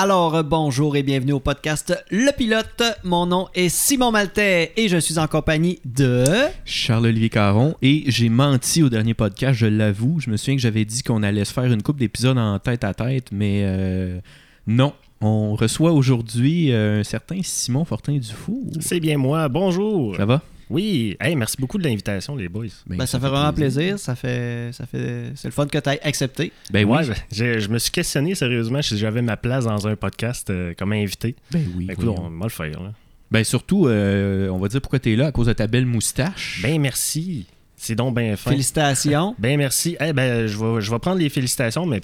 Alors, euh, bonjour et bienvenue au podcast Le Pilote. Mon nom est Simon Maltais et je suis en compagnie de... Charles-Olivier Caron. Et j'ai menti au dernier podcast, je l'avoue. Je me souviens que j'avais dit qu'on allait se faire une coupe d'épisodes en tête à tête, mais euh, non. On reçoit aujourd'hui euh, un certain Simon Fortin Dufour. C'est bien moi. Bonjour. Ça va? Oui. Hey, merci beaucoup de l'invitation, les boys. Ben, ça, fait vraiment plaisir. Ça fait, ça fait, c'est le fun que tu aies accepté. Ben oui. Ouais, je, je me suis questionné sérieusement si j'avais ma place dans un podcast euh, comme invité. Ben oui. Ben, écoute, voyons. on va le faire. là. Ben surtout, euh, on va dire pourquoi tu es là à cause de ta belle moustache. Ben merci. C'est donc bien fin. Félicitations. Ben merci. Eh ben, je vais, je vais prendre les félicitations, mais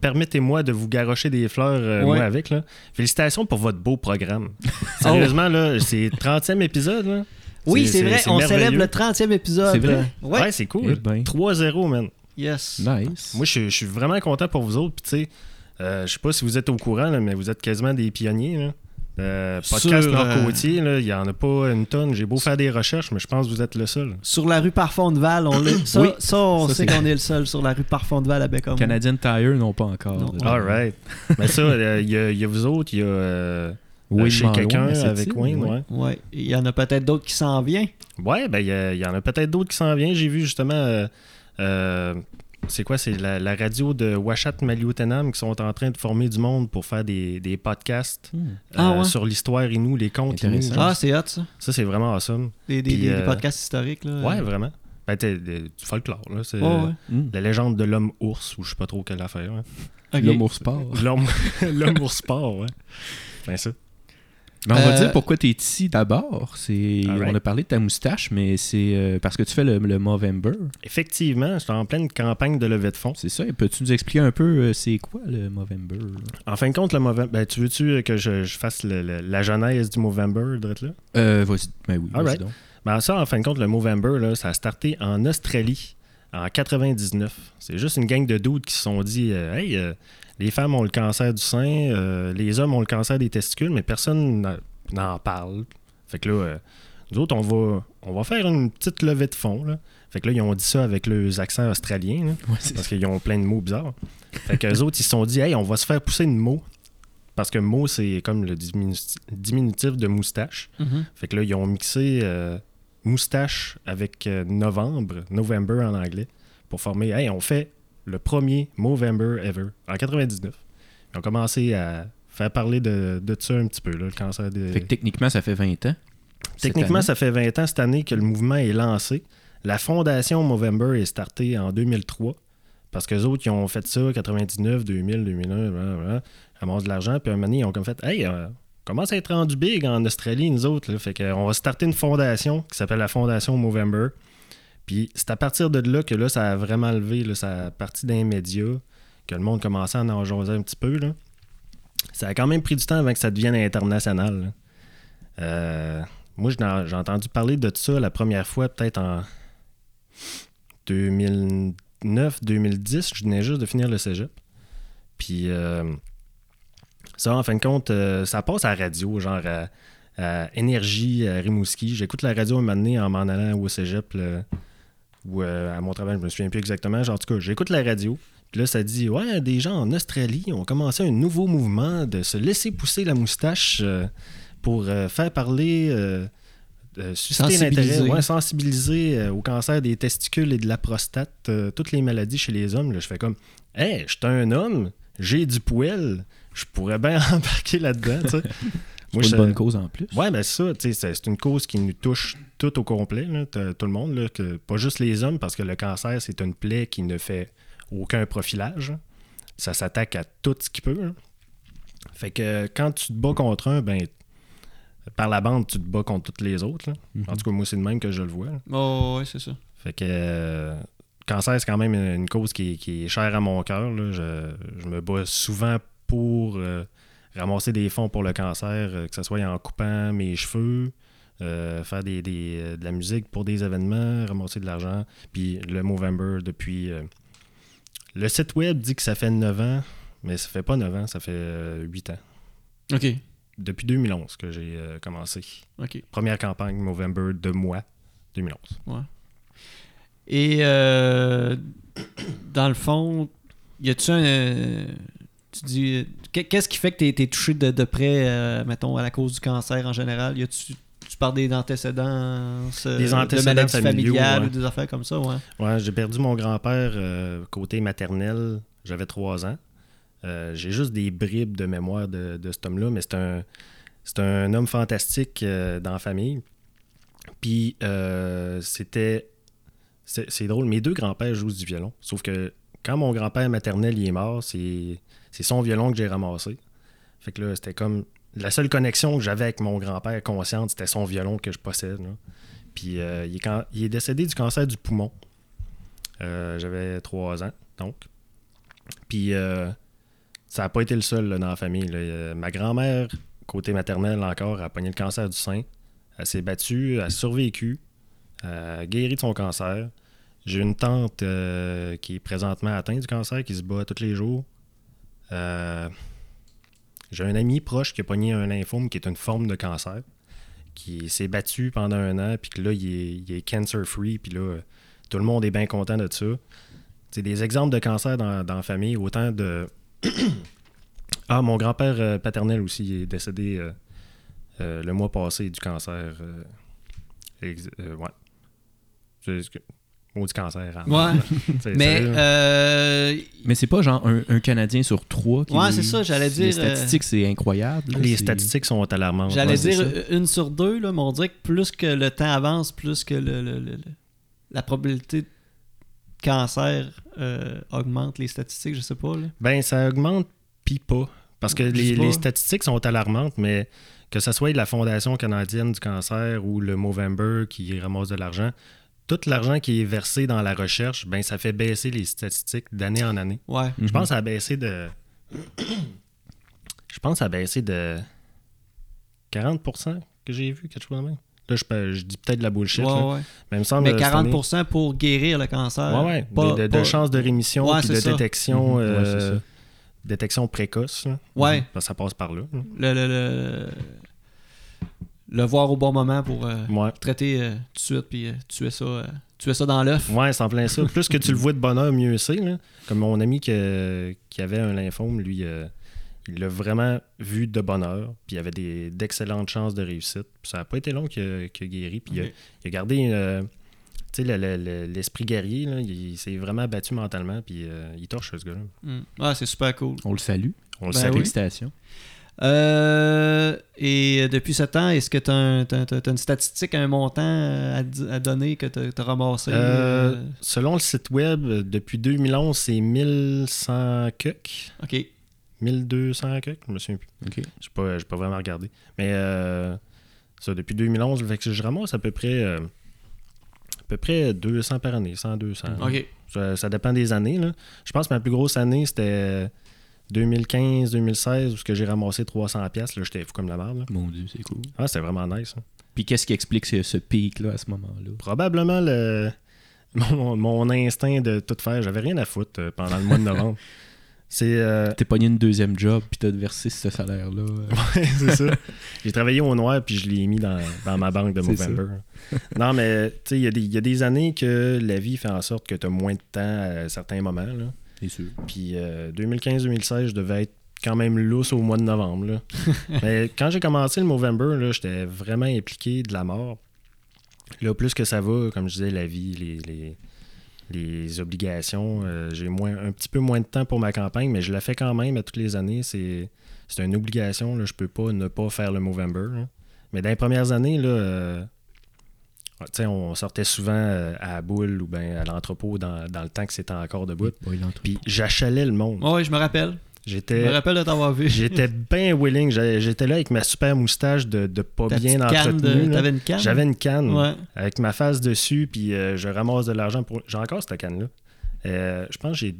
permettez-moi de vous garrocher des fleurs, euh, Ouais. moi, avec. Là. Félicitations pour votre beau programme. Sérieusement, là, c'est 30e épisode. Là. Oui, c'est vrai. On célèbre le 30e épisode. C'est vrai? Ouais. Ouais, c'est cool. Eh ben. 3-0, man. Yes. Nice. Moi, je, je suis vraiment content pour vous autres. Puis, tu sais, euh, je sais pas si vous êtes au courant, là, mais vous êtes quasiment des pionniers. Là. Euh, podcast Sur, Nord-Côtier, là, il y en a pas une tonne. J'ai beau faire des recherches, mais je pense que vous êtes le seul. Sur la rue Parfondeval, on l'est. Ça, Oui. ça, on Ça, sait qu'on est le seul sur la rue Parfondeval à Bécom. Canadian Tire, non pas encore. Non. Euh, All right. mais ça, euh, il y, a- il y a vous autres, il y a euh, Wayne chez quelqu'un avec Wayne. ouais. Il y en a peut-être d'autres qui s'en viennent. ouais ben, il y, en a peut-être d'autres qui s'en viennent. J'ai vu justement. euh, euh, c'est quoi? C'est la, la radio de Washat Maliotenam qui sont en train de former du monde pour faire des, des podcasts Hmm. Ah euh, ouais? sur l'histoire Inou, les contes Inou. Intéressant. Ah, c'est hot, ça. Ça, c'est vraiment awesome. Des, des, Puis, des- des podcasts historiques. Là. Ouais, vraiment. Ben, t'es- t'es- du folklore, là. C'est Ouais, ouais. Hmm. la légende de l'homme ours, ou je sais pas trop quelle affaire. hein. L'homme au sport. L'homme l'homme ours sport, ouais. Ben ça. Mais on va Euh, dire pourquoi tu es ici d'abord. C'est. On a parlé de ta moustache, mais c'est euh, parce que tu fais le, le Movember. Effectivement, j'étais en pleine campagne de levée de fonds. C'est ça. Et Peux-tu nous expliquer un peu euh, c'est quoi le Movember? En fin de compte, le Movember. Ben, tu veux-tu que je, je fasse le- le- la genèse du Movember, là? Euh, vas-y. Ben oui, vas-y Alright. donc. Ben, ça, en fin de compte, le Movember, là, ça a starté en Australie en 99. C'est juste une gang de doutes qui se sont dit Hey, euh, les femmes ont le cancer du sein, euh, les hommes ont le cancer des testicules, mais personne n'en parle. Fait que là, euh, nous autres, on va, on va faire une petite levée de fonds. Là. Fait que là, ils ont dit ça avec leurs accents australiens, là, Ouais, c'est parce qu'ils ont plein de mots bizarres. Fait que les autres, ils se sont dit Hey, on va se faire pousser une mot. Parce que mot, c'est comme le diminu- diminutif de moustache. Mhm. Fait que là, ils ont mixé euh, moustache avec novembre, November en anglais, pour former, hey, on fait le premier Movember ever, en 99. Ils ont commencé à faire parler de, de ça un petit peu, là, le cancer. Fait que techniquement, ça fait 20 ans. Techniquement, ça fait 20 ans cette année que le mouvement est lancé. La fondation Movember est startée en 2003, parce que les autres, ils ont fait ça 99, 2000, 2001, blablabla, ramassent de l'argent, puis un moment donné, ils ont comme fait, hey, euh, commence à être rendu big en Australie, nous autres. Là. Fait qu'on va starter une fondation qui s'appelle la Fondation Movember. C'est à partir de là que là, ça a vraiment levé, là, ça a parti d'un média, que le monde commençait à en un petit peu. Là. Ça a quand même pris du temps avant que ça devienne international. Euh, moi, j'ai entendu parler de ça la première fois, peut-être en 2009-2010. Je venais juste de finir le cégep. Puis euh, ça, en fin de compte, euh, ça passe à la radio, genre à, Énergie, à Rimouski. J'écoute la radio un moment donné en m'en allant au cégep ou euh, à mon travail, je me souviens plus exactement. Genre, en tout cas, j'écoute la radio. Puis là, ça dit Ouais, des gens en Australie ont commencé un nouveau mouvement de se laisser pousser la moustache euh, pour euh, faire parler. euh, susciter l'intérêt, ouais, sensibiliser euh, au cancer des testicules et de la prostate, euh, toutes les maladies chez les hommes. Là, je fais comme Hey, je suis un homme, j'ai du poil, je pourrais bien embarquer là-dedans. Sais. C'est une bonne cause en plus. Ouais, ben ça, tu sais, c'est c'est une cause qui nous touche tout au complet, là, tout le monde, là, que, pas juste les hommes, parce que le cancer, c'est une plaie qui ne fait aucun profilage. Ça s'attaque à tout ce qui peut. hein. Fait que quand tu te bats contre un, ben par la bande, tu te bats contre toutes les autres. là. Mhm. En tout cas, moi, c'est de même que je le vois. Oh, ouais, c'est ça. Fait que euh, cancer, c'est quand même une, une cause qui, qui est chère à mon cœur. je me bats souvent pour euh, ramasser des fonds pour le cancer, euh, que ce soit en coupant mes cheveux, euh, faire des, des, euh, de la musique pour des événements, ramasser de l'argent. Puis le Movember depuis. euh, le site web dit que ça fait 9 ans, mais ça fait pas 9 ans, ça fait euh, 8 ans. OK. Depuis 2011 que j'ai commencé. OK. Première campagne Movember de moi, 2011. Et euh, dans le fond, y a-tu un. Tu dis. qu'est- Qu'est-ce qui fait que tu été touché de, de près, euh, mettons, à la cause du cancer en général? Y a-tu. Tu parles des antécédents, Des de antécédents maladies familiaux, familiales ouais. ou des affaires comme ça, ouais? Ouais, j'ai perdu mon grand-père euh, côté maternel. J'avais trois ans. Euh, j'ai juste des bribes de mémoire de, de cet homme-là, mais c'est un, c'est un homme fantastique dans la famille. Puis euh, c'était. C'est c'est drôle, mes deux grands-pères jouent du violon. Sauf que quand mon grand-père maternel il est mort, c'est c'est son violon que j'ai ramassé. Fait que là, c'était comme. La seule connexion que j'avais avec mon grand-père consciente, c'était son violon que je possède. Puis euh, il, est décédé du cancer du poumon. Euh, J'avais trois ans, donc. Puis euh, ça n'a pas été le seul dans la famille. ma grand-mère, côté maternel encore, a pogné le cancer du sein. Elle s'est battue, a survécu, elle a guéri de son cancer. J'ai une tante qui est présentement atteinte du cancer, qui se bat tous les jours. Euh, J'ai un ami proche qui a pogné un lymphome, qui est une forme de cancer, qui s'est battu pendant un an, puis que là, il est, cancer-free, puis là, tout le monde est bien content de ça. C'est des exemples de cancer dans, dans la famille, autant de. ah, mon grand-père euh, paternel aussi est décédé euh, le mois passé du cancer. ouais. C'est- Maudit cancer. hein. Ouais. Mais, euh, Mais c'est pas genre un, un Canadien sur trois qui. Ouais, c'est ça, j'allais dire, Les statistiques, c'est incroyable. là, les statistiques sont alarmantes. j'allais dire ça. euh, une sur deux, là, mais on dirait que plus que le temps avance, plus que le, le- le- le- la probabilité de cancer euh, augmente les statistiques, je sais pas. Là. Ben, ça augmente, puis pas. Parce que les, les statistiques sont alarmantes, mais que ce soit de la Fondation canadienne du cancer ou le Movember qui ramasse de l'argent, tout l'argent qui est versé dans la recherche, ben, ça fait baisser les statistiques d'année en année. Ouais. Mhm. Je pense que ça a baissé de. Je pense que ça a baissé de 40% que j'ai vu, quelque chose de même. Là, je, peux- je dis peut-être de la bullshit. là. Ouais, ouais. Mais il me semble Mais euh, cette année- 40% pour guérir le cancer. Ouais, ouais. Pas- de, de, pas- de chances de rémission Ouais, puis c'est de ça. détection, Mhm. Ouais, euh, c'est ça. détection précoce. là. Ouais. Parce que ça passe par là. là. Le, le, le, le voir au bon moment pour euh, Ouais. traiter euh, tout de suite puis euh, tuer ça euh, tuer ça dans l'œuf. Ouais, c'est en plein ça. Plus que tu le vois de bonheur, mieux c'est. là. Comme mon ami que- qui avait un lymphome, lui, euh, il l'a vraiment vu de bonheur. Puis il avait des- d'excellentes chances de réussite. Puis ça n'a pas été long qu'il a, guéri. Puis il a- Ok. il, a, gardé euh, tu sais, le- le- le- l'esprit guerrier. Là, il, s'est vraiment battu mentalement. Puis euh, il torche ce gars-là. Mm. Ouais, c'est super cool. On le salue. On le Ben salue. oui. Euh, et depuis ce temps, est-ce que tu as, une statistique, un montant à, donner que tu as, ramassé Euh, euh, selon le site web, depuis 2011, c'est 1100 cucs. Ok. 1200 cucs, je me souviens plus. OK. Je n'ai pas, j'ai pas vraiment regardé. Mais euh, ça, depuis 2011, fait que je ramasse à peu près à peu près 200 par année, 100, 200. Ok. Ça, ça dépend des années. Là. Je pense que ma plus grosse année, c'était 2015-2016, où ce que j'ai ramassé 300 pièces. Là, j'étais fou comme la merde. là. Mon Dieu, c'est cool. Ah, c'était vraiment nice. hein. Puis qu'est-ce qui explique ce, ce pic-là à ce moment-là? Probablement le mon, mon instinct de tout faire. J'avais rien à foutre euh, pendant le mois de novembre. C'est euh, T'es pogné une deuxième job, puis t'as versé ce salaire-là. euh. Ouais, c'est ça. J'ai travaillé au noir puis je l'ai mis dans, dans ma banque de. Movember. non, mais tu sais, il y, a des- il y a des années que la vie fait en sorte que tu as moins de temps à certains moments. Là. Sûr. Puis euh, 2015-2016, je devais être quand même lousse au mois de novembre. là. mais quand j'ai commencé le Movember, j'étais vraiment impliqué de la mort. Là, plus que ça va, comme je disais, la vie, les, les, les obligations, euh, j'ai moins, un petit peu moins de temps pour ma campagne, mais je la fais quand même à toutes les années. C'est, c'est une obligation. Là, je peux pas ne pas faire le Movember. là. Mais dans les premières années, là, euh, on sortait souvent euh, à la boule ou ben à l'entrepôt dans, dans le temps que c'était encore debout. Puis j'achalais le monde. Ouais, ouais, je me rappelle. Je me J'étais rappelle de t'avoir vu. j'étais bien willing. J'étais là avec ma super moustache de, de pas Ta bien petite canne de- entretenue. T'avais une canne? J'avais une canne Ouais. avec ma face dessus, puis euh, je ramasse de l'argent pour. J'ai encore cette canne-là. Euh, je pense que j'ai.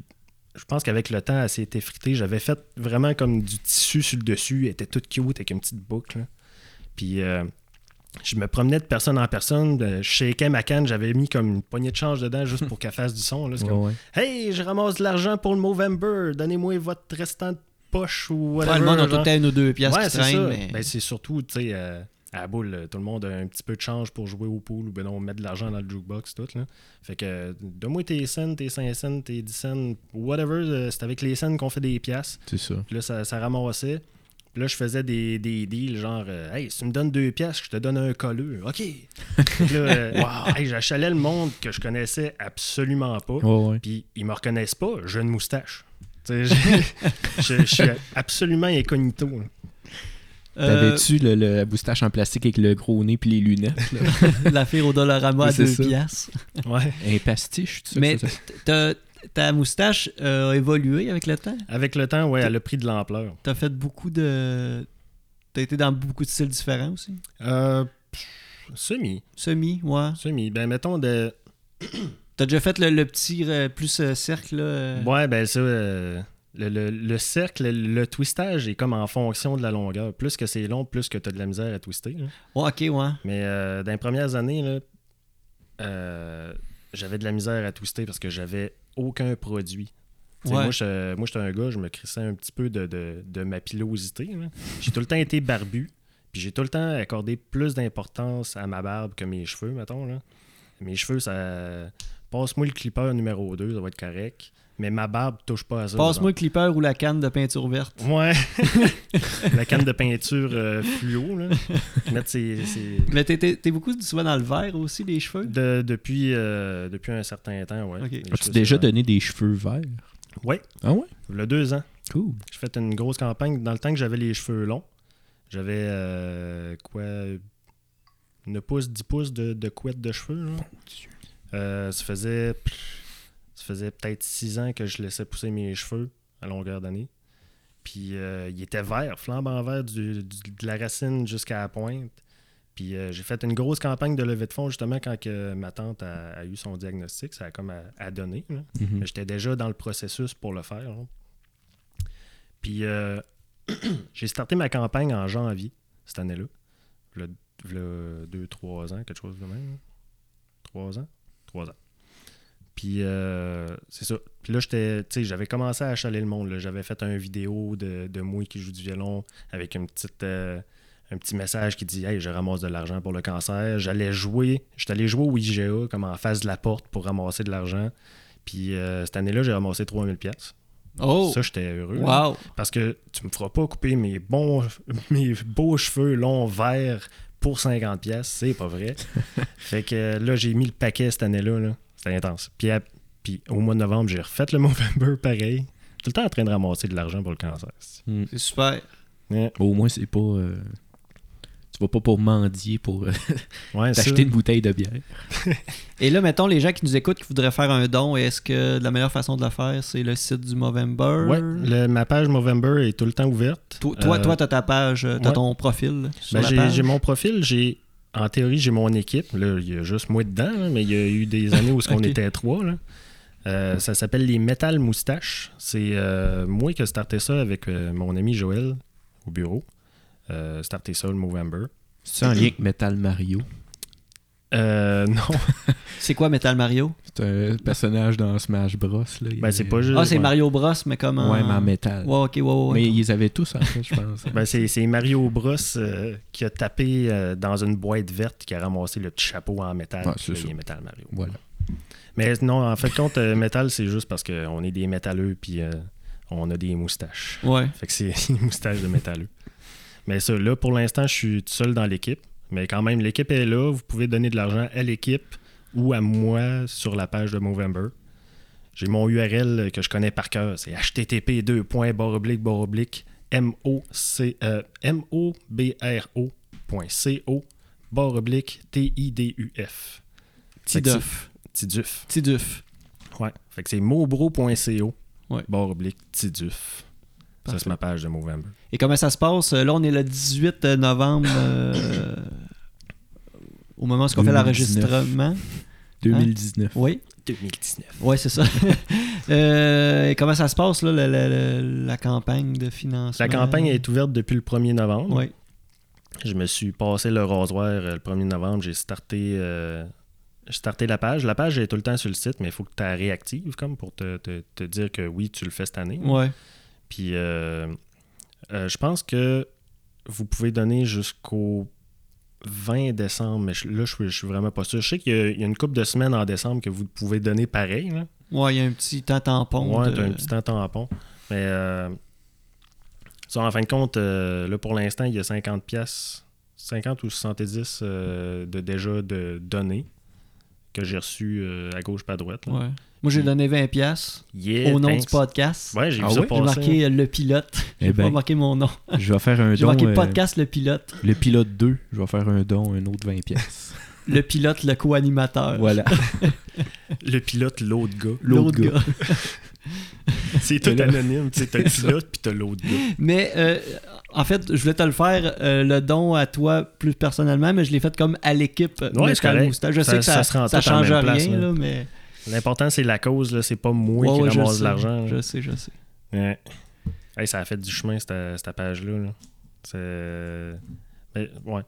Je pense qu'avec le temps, elle s'est effritée. J'avais fait vraiment comme du tissu sur le dessus. Elle était toute cute avec une petite boucle. Puis euh, je me promenais de personne en personne. Je shakeais ma canne. J'avais mis comme une poignée de change dedans juste pour qu'elle fasse du son. là. C'est comme, Ouais, ouais. Hey, je ramasse de l'argent pour le Movember. Donnez-moi votre restant de poche ou Ouais, whatever. le monde a tout une ou deux pièces Ouais, qui traînent, mais... Ben, c'est surtout, tu sais, euh, à la boule, tout le monde a un petit peu de change pour jouer au pool ou ben non, mettre de l'argent dans le jukebox, tout. Là. Fait que, donne-moi tes cents, tes 5 cents, tes 10 cents, whatever. euh, c'est avec les cents qu'on fait des pièces. C'est ça. Puis là, ça, ça ramassait. Puis là, je faisais des, des deals genre, euh, hey, si tu me donnes deux pièces, je te donne un colleux. OK. Puis là, euh, wow, hey, j'achalais le monde que je connaissais absolument pas. Ouais. Puis ils me reconnaissent pas, j'ai une moustache. Tu sais, je, je- je suis absolument incognito. là. Euh, T'avais-tu le, le la moustache en plastique avec le gros nez puis les lunettes? L'affaire au Dollarama à Oui, c'est 2 ça. piastres. Ouais. Un pastiche, tu sais Mais ta moustache euh, a évolué avec le temps? Avec le temps, ouais, elle a pris de l'ampleur. T'as fait beaucoup de. T'as été dans beaucoup de styles différents aussi? Euh, pff, semi. Semi, ouais. Semi. Ben, mettons de. T'as déjà fait le, le petit euh, plus euh, cercle là. Ouais, ben ça. le, le- le cercle, le twistage est comme en fonction de la longueur. Plus que c'est long, plus que tu as de la misère à twister. là. Ouais, ok, ouais. Mais dans les premières années, là, euh, j'avais de la misère à twister parce que j'avais aucun produit. Ouais. Moi, j'étais un gars, je me crissais un petit peu de, de- de ma pilosité. J'ai tout le temps été barbu. Puis j'ai tout le temps accordé plus d'importance à ma barbe que mes cheveux, mettons. Là. Mes cheveux, ça. Passe-moi le clipper numéro 2, ça va être correct. Mais ma barbe touche pas à ça. Passe-moi le clipper ou la canne de peinture verte. Ouais. la canne de peinture euh, fluo, là. Mettre ses- ses, Mais t'es- t'es t'es beaucoup souvent dans le vert aussi, les cheveux? De- depuis, euh, depuis un certain temps, ouais. As-tu déjà donné des cheveux verts? Ouais, Ah ouais? il y a deux ans. Cool. J'ai fait une grosse campagne. Dans le temps que j'avais les cheveux longs, j'avais euh, quoi 9 pouces, 10 pouces de, de couette de cheveux. là. Euh, ça faisait, ça faisait peut-être 6 ans que je laissais pousser mes cheveux à longueur d'année. Puis euh, il était vert, flambant vert du- du- de la racine jusqu'à la pointe. Puis euh, j'ai fait une grosse campagne de levée de fonds justement quand que ma tante a, a eu son diagnostic. Ça a comme à, à donner. Mhm. J'étais déjà dans le processus pour le faire. là. Puis euh, j'ai starté ma campagne en janvier cette année-là. Le, le 2-3 ans, quelque chose de même. 3 ans? 3 ans. Puis euh, c'est ça. Puis là, j'étais, tu sais, j'avais commencé à achaler le monde. J'avais fait une vidéo de, de moi qui joue du violon avec une petite, euh, un petit message qui dit Hey, je ramasse de l'argent pour le cancer. J'allais jouer, j'étais allé jouer au IGA comme en face de la porte pour ramasser de l'argent. Puis euh, cette année-là, j'ai ramassé 3000 pièces. Oh! Ça, j'étais heureux. là. Wow! Parce que tu me feras pas couper mes bons mes beaux cheveux longs verts pour 50 pièces, c'est pas vrai. fait que là, j'ai mis le paquet cette année-là. Là. C'était intense. Puis, à- puis au mois de novembre, j'ai refait le Movember pareil. Tout le temps en train de ramasser de l'argent pour le cancer. Mm. C'est super. Ouais, Au moins, c'est pas. euh, Tu vas pas pour mendier pour euh, ouais t'acheter une bouteille de bière. Et là, mettons, les gens qui nous écoutent qui voudraient faire un don, est-ce que la meilleure façon de le faire, c'est le site du Movember? Ouais, le- ma page Movember est tout le temps ouverte. Toi, toi, Euh, toi, t'as ta page, t'as ouais. ton profil Ben, j'ai mon profil, j'ai en théorie j'ai mon équipe. Là, il y a juste moi dedans, là, mais il y a eu des années où on était trois. là. Euh, ça s'appelle les Metal Moustaches. C'est euh, moi qui ai starté ça avec euh, mon ami Joël au bureau. Euh, starté ça le Movember. C'est en lien avec Metal Mario. Euh, non, C'est quoi Metal Mario? C'est un personnage dans Smash Bros. Là. Ben, c'est pas juste. Ah, c'est ouais. Mario Bros, mais comme en... Ouais, mais en métal. Ouais, ok, ouais, ouais, ouais. Mais ils avaient tous, en fait, je pense. Ben, c'est, c'est Mario Bros euh, qui a tapé euh, dans une boîte verte qui a ramassé le petit chapeau en métal. Ah, c'est ça. Metal Mario. Voilà. Mais non, en fait, compte, euh, métal, c'est juste parce qu'on est des métalleux puis euh, on a des moustaches. Ouais. Fait que c'est une moustache de métalleux. Mais ça, là, pour l'instant, je suis tout seul dans l'équipe. Mais quand même, l'équipe est là. Vous pouvez donner de l'argent à l'équipe ou à moi sur la page de Movember. J'ai mon URL que je connais par cœur. C'est http 2 barre oblique barre oblique M-O-C- M-O-B-R-O.co barre oblique T-I-D-U-F. Tiduf. Tiduf. Tiduf. Ouais. Fait que c'est mobro.co Ouais. barre oblique Tiduf. Ça, c'est ma page de Movember. Et comment ça se passe? Là, on est le 18 novembre, euh, au moment où on fait 2019. l'enregistrement. 2019. Oui, 2019. oui, c'est ça. Euh, et comment ça se passe, là, la, la- la- la campagne de financement? La campagne est ouverte depuis le 1er novembre. Oui. Je me suis passé le rasoir euh, le 1er novembre. J'ai starté, euh, j'ai starté la page. La page est tout le temps sur le site, mais il faut que tu la réactives comme pour te, te- te dire que oui, tu le fais cette année. Ouais. Puis euh, euh, je pense que vous pouvez donner jusqu'au 20 décembre, mais je- là, je suis, je suis vraiment pas sûr. Je sais qu'il y a, il y a une couple de semaines en décembre que vous pouvez donner pareil. Là. Ouais, il y a un petit temps tampon. Ouais, de- un petit temps tampon. Mais euh, ça, en fin de compte, euh, là, pour l'instant, il y a 50 pièces, 50 ou 70 euh, de déjà de données que j'ai reçues à gauche pas à droite. là. Ouais. Moi, j'ai donné 20$ piastres Yeah, au nom thanks. du podcast. Ouais, j'ai Ah? J'ai marqué euh, le pilote. Eh J'ai ben. pas marqué mon nom. Je vais faire un J'ai don. marqué euh, podcast le pilote. le pilote 2, je vais faire un don, un autre 20 pièces. Le pilote, le co-animateur. voilà. Le pilote, l'autre gars. L'autre gars. C'est tout là- anonyme. Tu sais, t'as le pilote puis t'as l'autre gars. Mais euh, en fait, je voulais te le faire, euh, le don à toi plus personnellement, mais je l'ai fait comme à l'équipe Ouais, Metal. Moustache. Je Ça- sais que ça, en change rien, place, là, mais. L'important, c'est la cause. Là. C'est pas moi Ouais, qui ramasse l'argent. Je sais, je sais. Ouais. Hey, ça a fait du chemin, cette, cette page-là. là. C'est. Mais, ouais.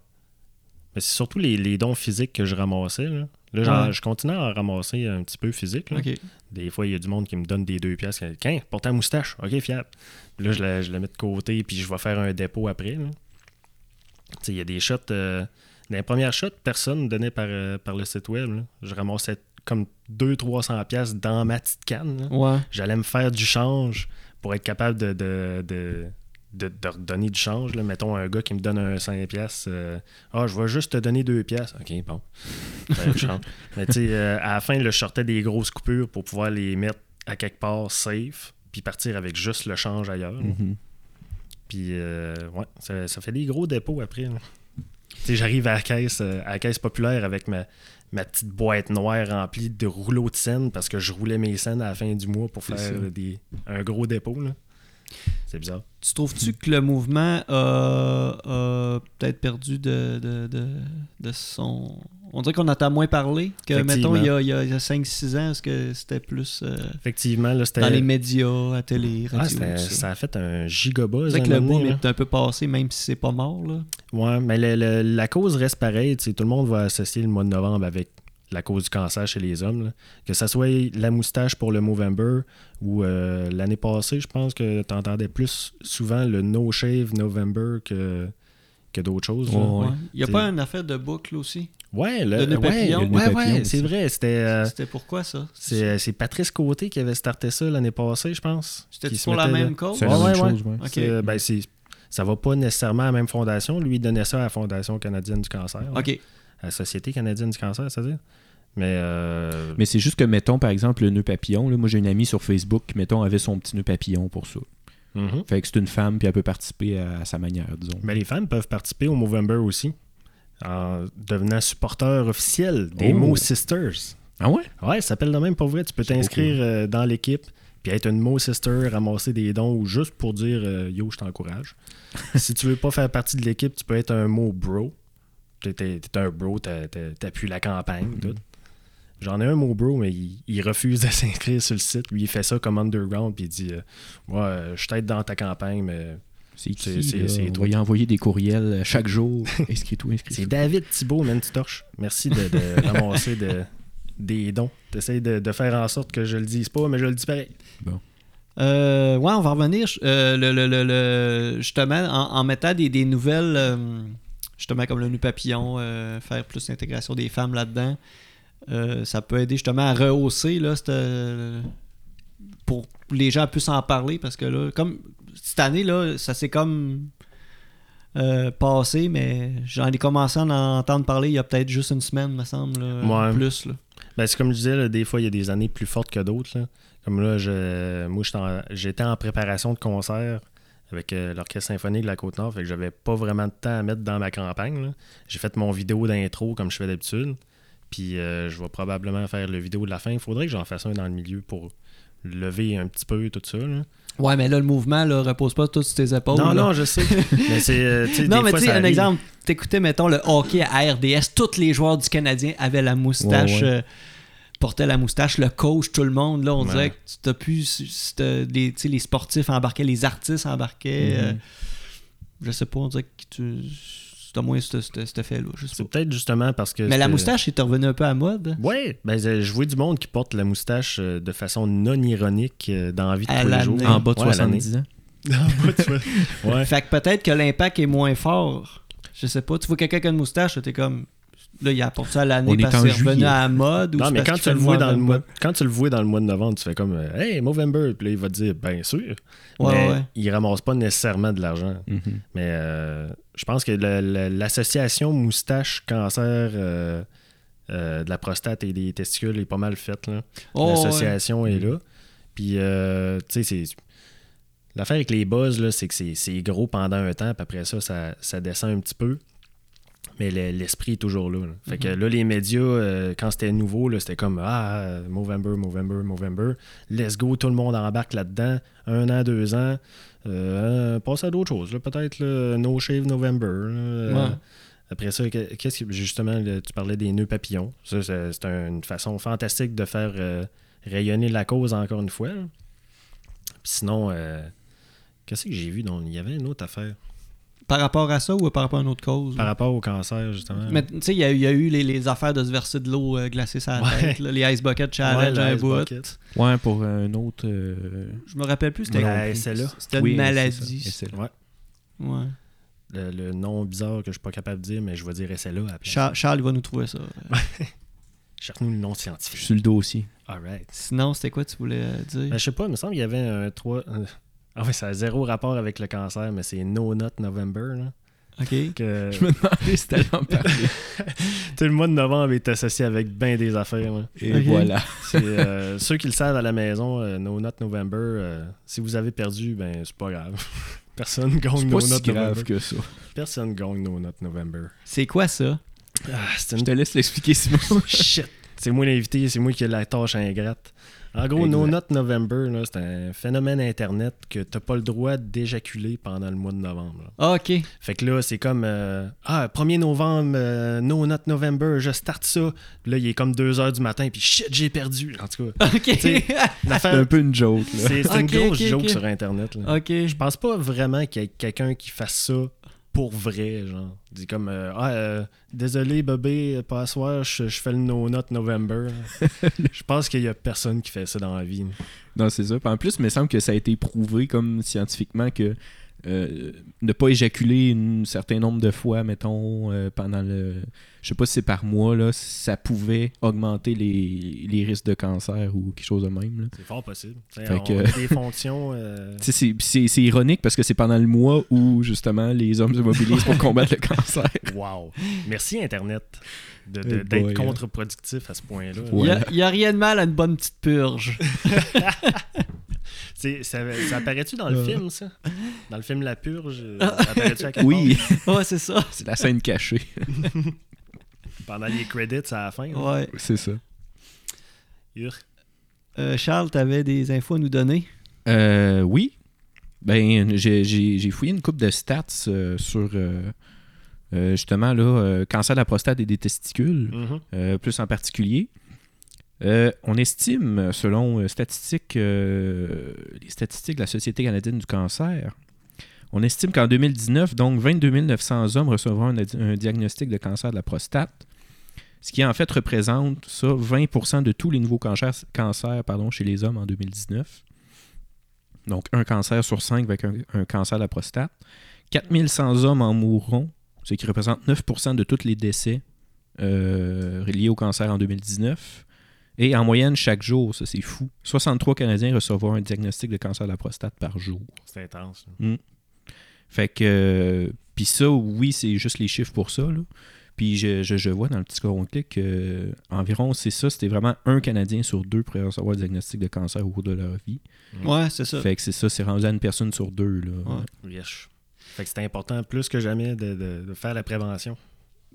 Mais c'est surtout les, les dons physiques que je ramassais. Là, Là, Ouais. je continue à ramasser un petit peu physique. là. Des fois, il y a du monde qui me donne des deux pièces. Qu'un, pour ta moustache. OK, fiable. Puis là, je la, je la mets de côté, puis je vais faire un dépôt après. il y a des shots. euh, dans les premières shots, personne ne donnait par, euh, par le site web. là. Je ramassais comme 200-300 pièces dans ma petite canne. Ouais. j'allais me faire du change pour être capable de, de, de, de, de redonner du change. Là. Mettons un gars qui me donne un 5$. piastres, euh, ah, je vais juste te donner 2$. piastres. OK, bon. Mais tu sais, euh, à la fin, là, je sortais des grosses coupures pour pouvoir les mettre à quelque part safe, puis partir avec juste le change ailleurs. Mhm. Puis, euh, ouais, ça, ça fait des gros dépôts après. Tu sais, j'arrive à la caisse, à la caisse populaire avec ma, ma petite boîte noire remplie de rouleaux de scènes parce que je roulais mes scènes à la fin du mois pour faire des, un gros dépôt. là. C'est bizarre. Tu trouves-tu que le mouvement a, a peut-être perdu de, de, de, de son. On dirait qu'on entend moins parler que, mettons, il y a, il y a 5-6 ans, est-ce que c'était plus euh, Effectivement, là, c'était. dans les médias, à télé, Ah, radio, tout ça? ça a fait un C'est gigabuzz. vrai à que le boom est un peu passé, même si c'est pas mort. Là. Ouais, mais le- le- la cause reste pareille. Tout le monde va associer le mois de novembre avec la cause du cancer chez les hommes. là. Que ça soit la moustache pour le Movember ou euh, l'année passée, je pense que tu entendais plus souvent le No Shave November que, que d'autres choses. Ouais. Il n'y a pas une affaire de boucle aussi? Ouais, le, ouais, ouais, ouais, c'est vrai. C'était euh, C'était pourquoi ça? c'est c'est Patrice Côté qui avait starté ça l'année passée, je pense. C'était pour la même là. cause? C'est Ouais, la même ouais, chose, ouais. Ok. C'est, ben, c'est- ça va pas nécessairement à la même fondation. Lui, il donnait ça à la Fondation canadienne du cancer. Ok. À la Société canadienne du cancer, c'est-à-dire. Mais, euh, Mais c'est juste que, mettons, par exemple, le nœud papillon. là, moi, j'ai une amie sur Facebook qui, mettons, avait son petit nœud papillon pour ça. mhm. Fait que c'est une femme, puis elle peut participer à, à sa manière, disons. Mais les femmes peuvent participer au Movember aussi en devenant supporteur officiel des Oh. Mo Sisters. Ah ouais? Ouais, ça s'appelle de même pour vrai. Tu peux t'inscrire euh, dans l'équipe puis être une Mo Sister, ramasser des dons ou juste pour dire euh, yo, je t'encourage. si tu veux pas faire partie de l'équipe, tu peux être un Mo Bro. T'es, t'es- t'es un bro, t'a- t'a- t'appuies la campagne, tout. J'en ai un mot bro, mais il, il refuse de s'inscrire sur le site. Lui, il fait ça comme underground, puis il dit euh, Ouais, euh, je t'aide dans ta campagne, mais C'est C'est- qui? c'est- là? c'est On toi. va y envoyer des courriels euh, chaque jour. Inscris-toi, c'est inscris-toi. David Thibault, man, tu torches. Merci de, de ramasser de- des dons. T'essayes de, de faire en sorte que je le dise pas, mais je le dis pareil. Euh, ouais, on va revenir euh, le, le- le- le- justement en, en mettant des, des nouvelles, euh, justement comme le nu papillon, euh, faire plus d'intégration des femmes là-dedans. Euh, ça peut aider justement à rehausser là, euh, pour que les gens puissent en parler parce que là, comme cette année, là, ça s'est comme euh, passé, mais j'en ai commencé à en entendre parler il y a peut-être juste une semaine, me semble, là, Ouais. plus. Là. Ben, c'est comme je disais, là, des fois, il y a des années plus fortes que d'autres. là. Comme là, je, moi, j'étais en- j'étais en préparation de concert avec euh, l'Orchestre symphonique de la Côte-Nord, fait que j'avais pas vraiment de temps à mettre dans ma campagne. J'ai fait mon vidéo d'intro comme je fais d'habitude. Puis euh, je vais probablement faire le vidéo de la fin. Il faudrait que j'en fasse un dans le milieu pour lever un petit peu tout ça. là. Ouais, mais là, le mouvement là, repose pas tout sur tes épaules. non, là. non, je sais. mais c'est. euh, Non, des mais tu sais, un arrive. exemple, t'écoutais, mettons, le hockey à RDS, tous les joueurs du Canadien avaient la moustache, Ouais, ouais. euh, portaient la moustache, le coach, tout le monde, là, on Ouais. dirait que tu t'as pu, c'était les, tu sais, les sportifs embarquaient, les artistes embarquaient, euh, Mhm. je sais pas, on dirait que tu, c'est moins ce ce- cet sais C'est peut-être justement parce que. Mais la moustache est revenue un peu à mode. Ouais, ben, euh, je vois du monde qui porte la moustache euh, de façon non ironique euh, dans la vie de À tous les jours. En bas de Ouais, à l'année. 70 ans. En bas de ouais. Fait que peut-être que l'impact est moins fort. Je sais pas. Tu vois quelqu'un qui a une moustache, t'es comme. Là, il apporte ça à l'année On est parce en qu'il est revenu juillet. à la mode. ou Non, mais quand tu, le vois dans le mois, quand tu le vois dans le mois de novembre, tu fais comme euh, Hey, Movember. Puis là, il va te dire Bien sûr. Ouais, mais ouais. il ramasse pas nécessairement de l'argent. Mhm. Mais euh, je pense que l'association moustache-cancer euh, euh, de la prostate et des testicules est pas mal faite. Oh, ouais. L'association est là. Puis, euh, tu sais, c'est. L'affaire avec les buzz, là, c'est que c'est- c'est gros pendant un temps, puis après ça, ça, ça descend un petit peu. Mais le- l'esprit est toujours là. là. Fait que là, les médias, euh, quand c'était nouveau, c'était comme Ah, Movember, Movember, Movember. Let's go, tout le monde embarque là-dedans. Un an, deux ans. Euh, passe à d'autres choses. Peut-être No Shave November. là. Euh, Ouais. Après ça, que- qu'est-ce que justement, là, tu parlais des nœuds papillons. Ça, c'est une façon fantastique de faire euh, rayonner la cause encore une fois. Puis sinon, euh, qu'est-ce que j'ai vu? Donc, il y avait une autre affaire Par rapport à ça ou par rapport à une autre cause? par rapport au cancer, justement. Mais tu sais, il y, a eu- il y a eu les, les affaires de se verser de l'eau euh, glacée sur la Ouais. tête, là, les Ice Bucket Ouais, Challenge, le un Ice bout. Bucket. Ouais, pour un autre. euh, Je me rappelle plus, c'était La SLA. C'était une maladie. Ouais. Ouais. Le, le nom bizarre que je suis pas capable de dire, mais je vais dire SLA la place. Charles, Charles, il va nous trouver ça. Cherche-nous le nom Je suis scientifique. sur le dossier. Alright. Sinon, c'était quoi tu voulais euh, dire? Ben, je sais pas, il me semble qu'il y avait un 3. Ah oui, ça a zéro rapport avec le cancer, mais c'est No Nut November. Là, OK. que Je me demandais si t'allais en parler. tout le mois de novembre est associé avec bien des affaires. là. Et voilà. C'est, euh, ceux qui le savent à la maison, euh, No Nut November, euh, si vous avez perdu, ben c'est pas grave. Personne gagne C'est No si grave November. que ça. Personne gagne No Nut November. C'est quoi ça? Ah, Je te laisse l'expliquer, Simon. Shit! C'est moi l'invité, c'est moi qui ai la tâche ingrate. En gros. No Nut November, c'est un phénomène Internet que t'as pas le droit d'éjaculer pendant le mois de novembre. Ah, OK. Fait que là, c'est comme euh, Ah, 1er novembre, euh, No Nut November, je starte ça. Là, il est comme 2h du matin, puis shit, j'ai perdu. En tout cas, OK. C'est un peu une joke, c'est une grosse ok, joke ok. sur Internet. là. OK. Je pense pas vraiment qu'il y ait quelqu'un qui fasse ça pour vrai, genre. Dit comme euh, Ah, euh, désolé, bébé, pas à soir, je, je fais le No Nut November. je pense qu'il y a personne qui fait ça dans la vie. Non, c'est ça. Puis en plus, il me semble que ça a été prouvé comme scientifiquement que euh, ne pas éjaculer un certain nombre de fois, mettons, euh, pendant le. Je sais pas si c'est par mois, là, ça pouvait augmenter les, les risques de cancer ou quelque chose de même. C'est fort possible. Fait on que- a des fonctions. euh, c'est- ironique parce que c'est pendant le mois où justement les hommes se mobilisent pour combattre le cancer. Wow. Merci Internet de- de- Hey d'être hein. contre-productif à ce point-là. Il Ouais. y a, il y a rien de mal à une bonne petite purge. Ça, ça apparaît-tu dans le Euh. film, ça? Dans le film La Purge? euh, ça apparaît-tu à quelque Oui, ouais, c'est ça. c'est la scène cachée. Pendant les credits à la fin? là? Ouais. C'est ça. Euh, Charles, t'avais des infos à nous donner? Euh, oui. Ben, j'ai- fouillé une coupe de stats euh, sur justement là, euh, cancer de la prostate et des testicules, Mhm. euh, plus en particulier. Euh, on estime, selon euh, euh, les statistiques de la Société canadienne du cancer, on estime qu'en 2019, donc 22 900 hommes recevront un, diagnostic de cancer de la prostate, ce qui en fait représente ça 20% de tous les nouveaux cancers, chez les hommes en 2019. Donc, un cancer sur cinq avec un, cancer de la prostate. 4100 hommes en mourront, ce qui représente 9% de tous les décès euh, liés au cancer en 2019. Et en moyenne, chaque jour, ça c'est fou, 63 Canadiens recevront un diagnostic de cancer de la prostate par jour. C'est intense. là. Fait que. euh, Puis ça, oui, c'est juste les chiffres pour ça. Là. Puis je, je, je vois dans le petit code que euh, environ, c'est ça, c'était vraiment un Canadien sur deux pourrait recevoir un diagnostic de cancer au cours de leur vie. Ouais, c'est ça. Fait que c'est ça, c'est rendu à une personne sur deux. Là. Ouais. Fait que c'est important plus que jamais de, de- de faire la prévention.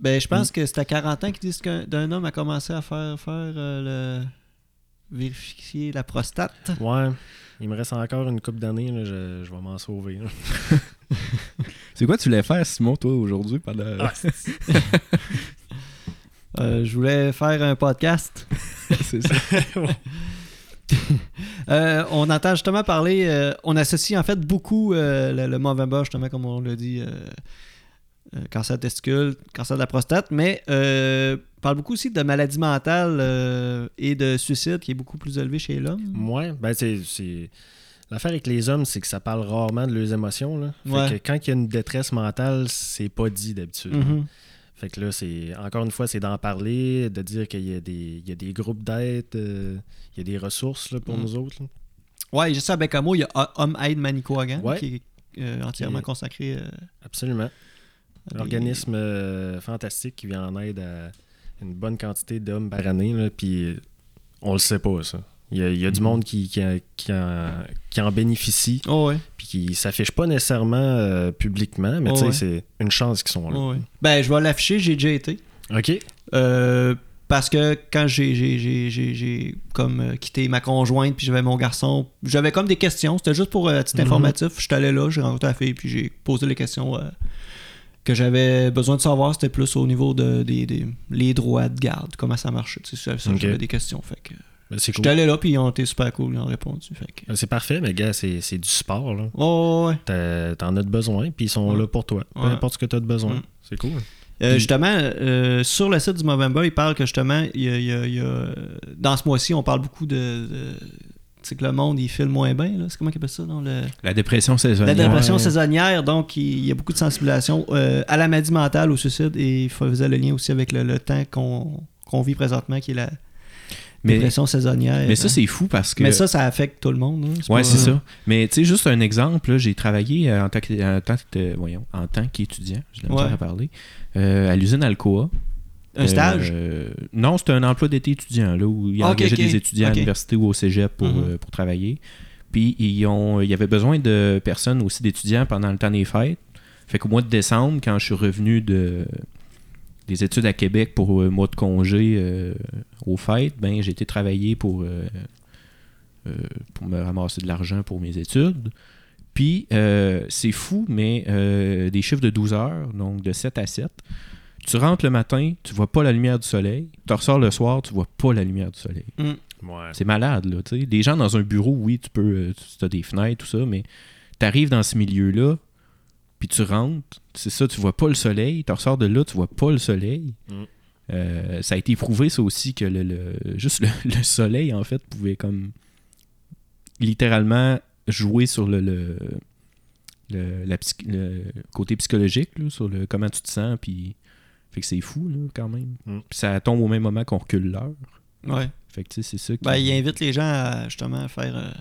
Ben, je Mm. pense que c'est à 40 ans qu'ils disent qu'un d'un homme a commencé à faire, faire euh, le. vérifier la prostate. Ouais. Il me reste encore une couple d'années, là, je, je vais m'en sauver. C'est quoi tu voulais faire, Simon, toi, aujourd'hui, pendant... Ah, Euh, je voulais faire un podcast. c'est ça. Euh, on entend justement parler, euh, on associe en fait beaucoup euh, le, le Movember, justement, comme on l'a dit, euh, cancer de testicule, cancer de la prostate, mais euh, parle beaucoup aussi de maladies mentales euh, et de suicide qui est beaucoup plus élevé chez l'homme. Ouais, ben c'est. L'affaire avec les hommes, c'est que ça parle rarement de leurs émotions. Là. Fait Ouais. que quand il y a une détresse mentale, c'est pas dit d'habitude. Mhm. Fait que là, c'est encore une fois, c'est d'en parler, de dire qu'il y a des, il y a des groupes d'aide, il y a des ressources là, pour Mm. nous autres. là. Ouais, juste à Bécamo, il y a Ho- Homme Aide Manicouagan Ouais. qui est entièrement Et- consacré Absolument. À des- Organisme euh, fantastique qui vient en aide à une bonne quantité d'hommes par année. Là, puis euh, on le sait pas, ça. Il y a, il y a du Mhm. monde qui, qui, en- qui en, qui en bénéficie, Oh, ouais. puis qui s'affiche pas nécessairement euh, publiquement, mais Oh, tu sais, ouais. c'est une chance qu'ils sont là. Oh, ouais. Ben, je vais l'afficher, j'ai déjà été. OK. Euh, parce que quand j'ai, comme euh, quitté ma conjointe puis j'avais mon garçon, j'avais comme des questions. C'était juste pour euh, titre Mhm. informatif. Je suis allé là, j'ai rencontré la fille puis j'ai posé les questions euh, que j'avais besoin de savoir. C'était plus au niveau de des, des- les droits de garde, comment ça marchait. Tu sais, ça, ça, Ok. J'avais des questions. Fait que Ben, cool. j'étais allé là puis ils ont été super cool, ils ont répondu. Fait que... Ben, C'est parfait, mais gars, c'est c'est du sport. là. Oh, ouais. T'as- T'en as de besoin, puis ils sont Ouais. là pour toi. Peu Ouais. importe ce que tu as de besoin. Mm. C'est cool. Euh, Puis- justement, euh, sur le site du Movember, il parle que justement, il y a, il y a- il y a, dans ce mois-ci, on parle beaucoup de. de c'est que le monde, il file moins bien. là. C'est comment il appelle ça dans le... La dépression La saisonnière. dépression Ouais. saisonnière, donc il, y a beaucoup de sensibilisation euh, à la maladie mentale, au suicide, et il faisait le lien aussi avec le, le temps qu'on vit présentement, qui est la mais, dépression saisonnière. mais ça, hein. c'est fou parce que. Mais ça, ça affecte tout le monde. hein. Ouais, pas- c'est ça. Mais tu sais, juste un exemple, j'ai travaillé euh, en tant que- en tant que- voyons, en tant qu'étudiant, je l'ai Ouais. à parler, euh, à l'usine Alcoa. Un stage? Euh, non, c'était un emploi d'été étudiant, là, où ils Ok, engageaient ok. des étudiants à l'université ou au cégep pour, Mhm. euh, pour travailler. Puis, ils ont, il y avait besoin de personnes aussi, d'étudiants pendant le temps des fêtes. Fait qu'au mois de décembre, quand je suis revenu de, des études à Québec pour un mois de congé euh, aux fêtes, ben, j'ai été travailler pour, euh, euh, pour me ramasser de l'argent pour mes études. Puis, euh, c'est fou, mais euh, des chiffres de 12 heures, donc de 7 à 7. Tu rentres le matin, tu vois pas la lumière du soleil. Tu ressors le soir, tu vois pas la lumière du soleil. Ouais. C'est malade, là, tu sais. Des gens dans un bureau, oui, tu peux, euh, tu as des fenêtres, tout ça, mais tu arrives dans ce milieu-là, puis tu rentres, c'est ça, tu vois pas le soleil, tu ressors de là, tu vois pas le soleil. Mm. Euh, ça a été prouvé, ça aussi, que le, le- juste le, le soleil, en fait, pouvait comme littéralement jouer sur le, le, le- la psy- le côté psychologique, là, sur le comment tu te sens, puis fait que c'est fou, là, quand même. Mm. Puis ça tombe au même moment qu'on recule l'heure. Ouais. Fait que, tu sais, c'est ça qui... Ben, il invite les gens à justement faire euh,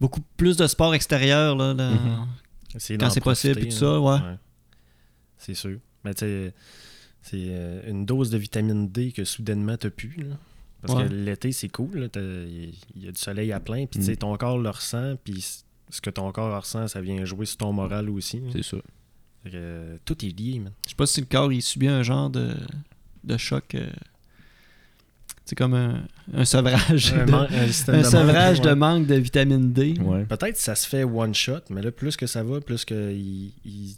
beaucoup plus de sport extérieur là, dans- Mhm. Essayer quand c'est possible et tout là. ça, ouais. Ouais. C'est sûr. Mais tu sais, c'est euh, une dose de vitamine D que soudainement t'as plus. là. Parce Ouais. que l'été, c'est cool. là. Il y a du soleil à plein. Puis tu sais, Mm. ton corps le ressent. Puis ce que ton corps ressent, ça vient jouer sur ton moral aussi. là. C'est ça. Euh, tout est lié, man. Je sais pas si le corps il subit un genre de, de choc. euh, c'est comme un, un sevrage. Un de, man- un système un de sevrage manque, de ouais. manque de vitamine D. Ouais. Peut-être que ça se fait one shot, mais là, plus que ça va, plus que il, il-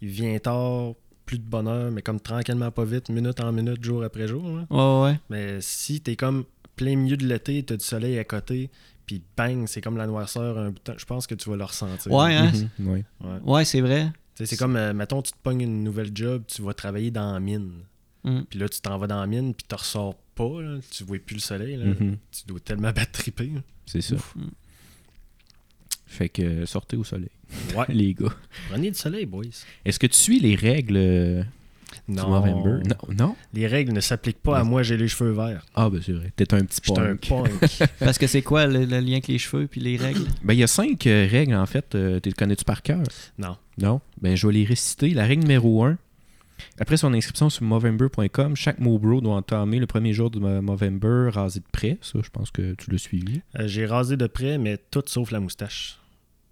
il vient tard, plus de bonheur, mais comme tranquillement pas vite, minute en minute, jour après jour. là. Ouais, ouais. Mais si t'es comme plein milieu de l'été, t'as du soleil à côté, puis bang, c'est comme la noirceur un bout de temps, je pense que tu vas le ressentir. Ouais, hein? Mhm, ouais. Ouais. Ouais, c'est vrai. C'est comme, euh, mettons, tu te pognes une nouvelle job, tu vas travailler dans la mine. Mm. Puis là, tu t'en vas dans la mine, puis tu ressors pas, là, tu vois plus le soleil. Là. Mhm. Tu dois tellement battre triper. C'est ça. Mm. Fait que euh, sortez au soleil, Ouais. les gars. Prenez du soleil, boys. Est-ce que tu suis les règles Non. Non? Les règles ne s'appliquent pas à moi, j'ai les cheveux verts. Ah, ben c'est vrai. T'es un petit suis un punk. punk. Parce que c'est quoi le, le lien avec les cheveux puis les règles? Ben, il y a cinq euh, règles, en fait. Euh, tu les connais-tu par cœur? non. Non? Ben, je vais les réciter. La règle numéro 1. Après son inscription sur Movember.com, chaque Mobro doit entamer le premier jour de Mo- Movember rasé de près. Ça, je pense que tu l'as suivi. Euh, j'ai rasé de près, mais tout sauf la moustache.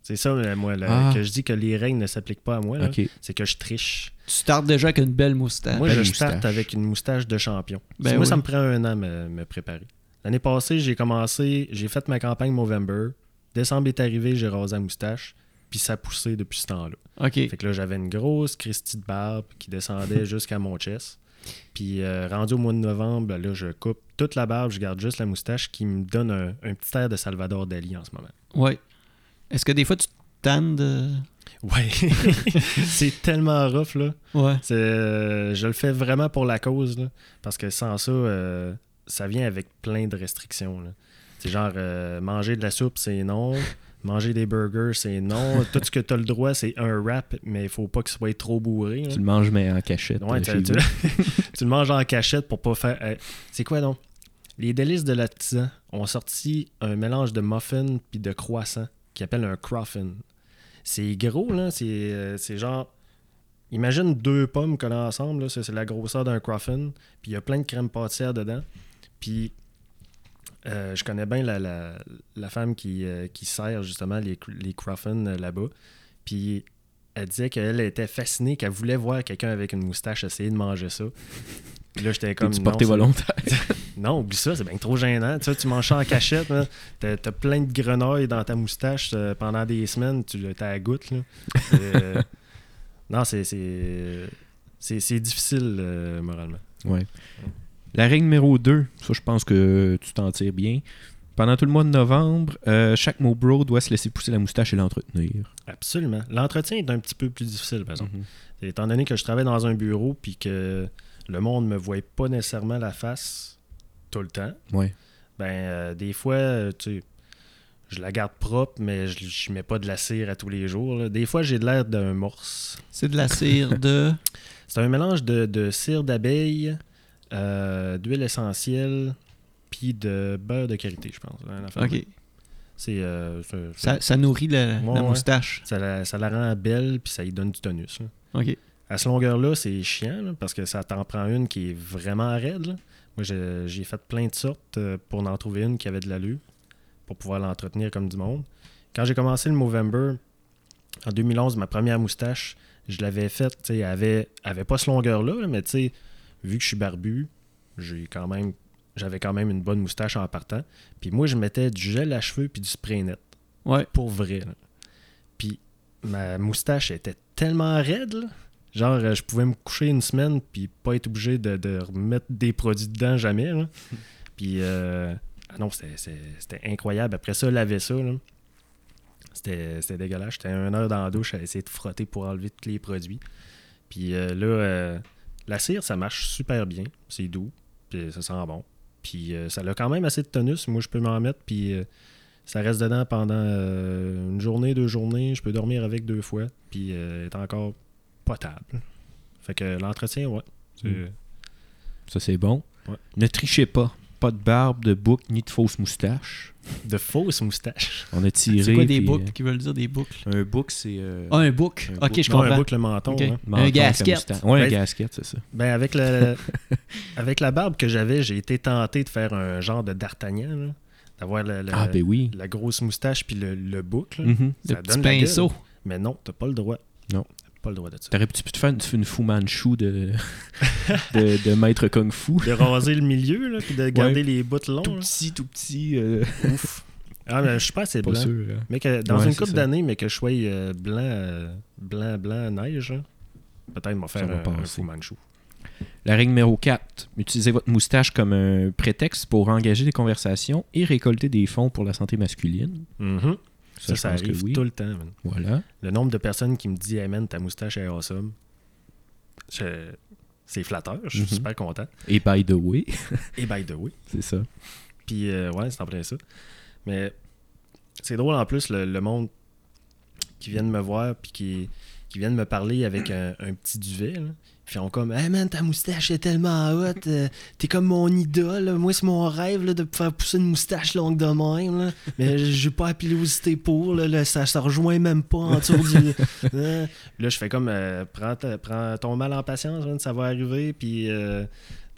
C'est ça, euh, moi, là, Ah. que je dis que les règles ne s'appliquent pas à moi. C'est que je triche. Tu startes déjà avec une belle moustache. moi, belle je starte moustache. avec une moustache de champion. Ben moi, ça me prend un an me, me préparer. L'année passée, j'ai commencé, j'ai fait ma campagne Movember. Décembre est arrivé, j'ai rasé la moustache. Puis ça a poussé depuis ce temps-là. Fait que là, j'avais une grosse Christie de barbe qui descendait jusqu'à mon chest. Puis euh, rendu au mois de novembre, ben là, je coupe toute la barbe, je garde juste la moustache qui me donne un, un petit air de Salvador Dali en ce moment. Ouais. Est-ce que des fois tu tannes de. Ouais. c'est tellement rough, là. Ouais. C'est, euh, je le fais vraiment pour la cause, là, parce que sans ça, euh, ça vient avec plein de restrictions. là. C'est genre, euh, manger de la soupe, c'est non. Manger des burgers, c'est non. Tout ce que tu as le droit, c'est un wrap, mais il faut pas qu'il soit trop bourré. là. Tu le manges, mais en cachette. Ouais, tu, le manges en cachette pour pas faire. euh, c'est quoi donc? Les délices de l'artisan ont sorti un mélange de muffin puis de croissant qui appelle un croffin. C'est gros, là. C'est euh, c'est genre. Imagine deux pommes collées ensemble, c'est la grosseur d'un croffin. Puis il y a plein de crème pâtissière dedans. Puis. euh, je connais bien la, la, la femme qui, euh, qui sert justement les, les croffins euh, là-bas. Puis elle disait qu'elle était fascinée, qu'elle voulait voir quelqu'un avec une moustache essayer de manger ça. Puis là, j'étais comme. Porté c'est- volontaire? Non, oublie ça, c'est bien trop gênant. Tu, sais, tu manges ça en cachette. T'as, t'as plein de grenouilles dans ta moustache euh, pendant des semaines, tu t'as la goutte. Là. Euh, non, c'est, difficile euh, moralement. Ouais. La règle numéro 2, ça je pense que tu t'en tires bien. Pendant tout le mois de novembre, chaque mot bro doit se laisser pousser la moustache et l'entretenir. Absolument. L'entretien est un petit peu plus difficile, par exemple. Mhm. Étant donné que je travaille dans un bureau puis que le monde ne me voit pas nécessairement la face tout le temps, Ouais. ben euh, des fois, euh, tu sais, je la garde propre, mais je, je mets pas de la cire à tous les jours. là. Des fois, j'ai de l'air d'un morse. C'est de la cire de? C'est un mélange de, de cire d'abeille, euh, d'huile essentielle, puis de beurre de karité, je pense. hein. Ok. C'est, euh, Ça, ça nourrit la, Ouais, la ouais. moustache. ça, la, ça la rend belle, puis ça lui donne du tonus. là. Ok. À cette longueur-là, c'est chiant, là, parce que ça t'en prend une qui est vraiment raide. Moi, j'ai fait plein de sortes euh, pour en trouver une qui avait de l'allure, pour pouvoir l'entretenir comme du monde. Quand j'ai commencé le Movember, en 2011, ma première moustache, je l'avais faite, tu sais, elle avait, elle avait pas cette longueur-là, là, mais tu sais, vu que je suis barbu, j'ai quand même, j'avais quand même une bonne moustache en partant. Puis moi, je mettais du gel à cheveux puis du spray net Ouais. pour vrai. là. Puis ma moustache était tellement raide, là. Genre euh, je pouvais me coucher une semaine puis pas être obligé de, de remettre des produits dedans jamais. là. Puis euh, ah non, c'était- incroyable. Après ça, laver ça, c'était c'était dégueulasse. J'étais une heure dans la douche à essayer de frotter pour enlever tous les produits. Puis euh, là, euh, la cire, ça marche super bien. C'est doux, puis ça sent bon. Puis ça a quand même assez de tonus. Moi, je peux m'en mettre, puis ça reste dedans pendant une journée, deux journées. Je peux dormir avec deux fois, puis est encore potable. Fait que l'entretien, ouais. Mm. Ça c'est bon. Ouais. Ne trichez pas. Pas de barbe, de boucle, ni de fausse moustache. De fausses moustaches. On a tiré. C'est quoi des puis, boucles? qui veulent dire des boucles? Euh, Un boucle, c'est. euh, Ah, un bouc. Un Ok, bouc. je Non, un comprends. boucle le menton. Ok. hein. menton la gasket. moustache. Ouais, un Ben, gasket, c'est ça. Ben, avec, le, avec la barbe que j'avais, j'ai été tenté de faire un genre de d'Artagnan. là. D'avoir le- le- ah, ben oui. la grosse moustache puis le, le boucle. là. Mhm. Le petit la pinceau. Mais non, t'as pas le droit. Non. Pas le droit de ça. T'aurais pu te faire une, une Fu Manchu de, de, de maître Kung Fu? De raser le milieu, là, puis de garder les bouts longs. Tout là. petit, tout petit. euh, Ouf. Ah, mais je suis pas assez pas blanc. sûr. hein. Mais que dans Ouais, une couple d'années, mais que je sois euh, blanc, euh, blanc, blanc, neige, là, peut-être m'en faire un, un. Fu Manchu. La règle numéro 4. Utilisez votre moustache comme un prétexte pour engager des conversations et récolter des fonds pour la santé masculine. Mhm. Ça, ça arrive oui. tout le temps. man. Voilà. Le nombre de personnes qui me disent Hey man, ta moustache est awesome. Je- C'est flatteur, je suis Mhm. super content. Et by the way, Et by the way. c'est ça. Puis, euh, ouais, c'est en plein ça. Mais c'est drôle en plus, le, le monde qui vient de me voir puis qui, qui vient de me parler avec un, un petit duvet. Là. Ils font comme Hey man, ta moustache est tellement hot. euh, T'es comme mon idole. Moi, c'est mon rêve là, de faire pousser une moustache longue de même. là. Mais j'ai pas la pilosité pour. Là, ça, ça rejoint même pas en dessous du. Hein? Là, je fais comme euh, prends, ton mal en patience, ça va arriver. Puis. euh,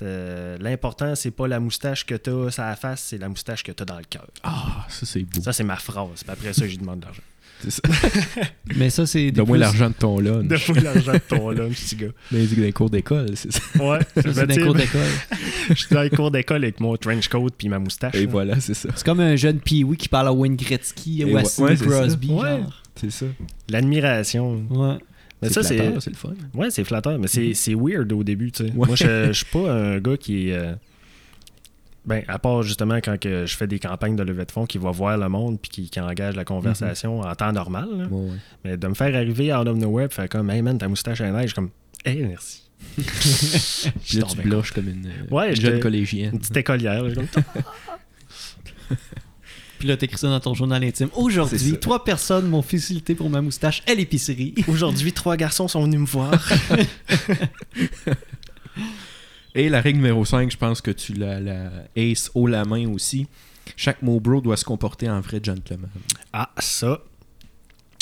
euh, L'important, c'est pas la moustache que t'as sur la face, c'est la moustache que t'as dans le cœur. Ah, ça c'est beau. Ça, c'est ma phrase. Puis après ça, j'y demande de l'argent. C'est ça. Mais ça, c'est. des Donne-moi plus- l'argent de ton lunch. Donne-moi l'argent de ton lunch, petit gars. Dans les, dans les cours d'école, c'est ça. Ouais, Ça, je c'est me d'un cours d'école. je suis dans les cours d'école avec mon trench coat puis ma moustache. Et là. voilà, c'est ça. C'est comme un jeune Pee-Wee qui parle à Wayne Gretzky Et ou à Sidney ouais, c'est ça. Crosby. Ouais. genre. C'est ça. L'admiration. Ouais. Mais ça, c'est. flatteur, c'est le fun. Ouais, c'est flatteur, mais c'est c'est weird au début, tu sais. Ouais. Moi, je, je suis pas un gars qui est. Ben, à part justement quand que je fais des campagnes de levée de fonds qui va voir le monde puis qui, qui engage la conversation en temps normal. là. Ouais, ouais. Mais de me faire arriver out of nowhere, faire comme, hey man, ta moustache est neige, je suis comme, hey, merci. Puis là, tu tombé blush comme une, euh, Ouais, une j'étais- jeune collégienne. Une petite écolière. là, comme, Puis là, t'écris ça dans ton journal intime. Aujourd'hui, trois personnes m'ont félicité pour ma moustache à l'épicerie. Aujourd'hui, trois garçons sont venus me voir. Et la règle numéro 5, je pense que tu la, la ace haut la main aussi. Chaque mot bro doit se comporter en vrai gentleman. ah, ça,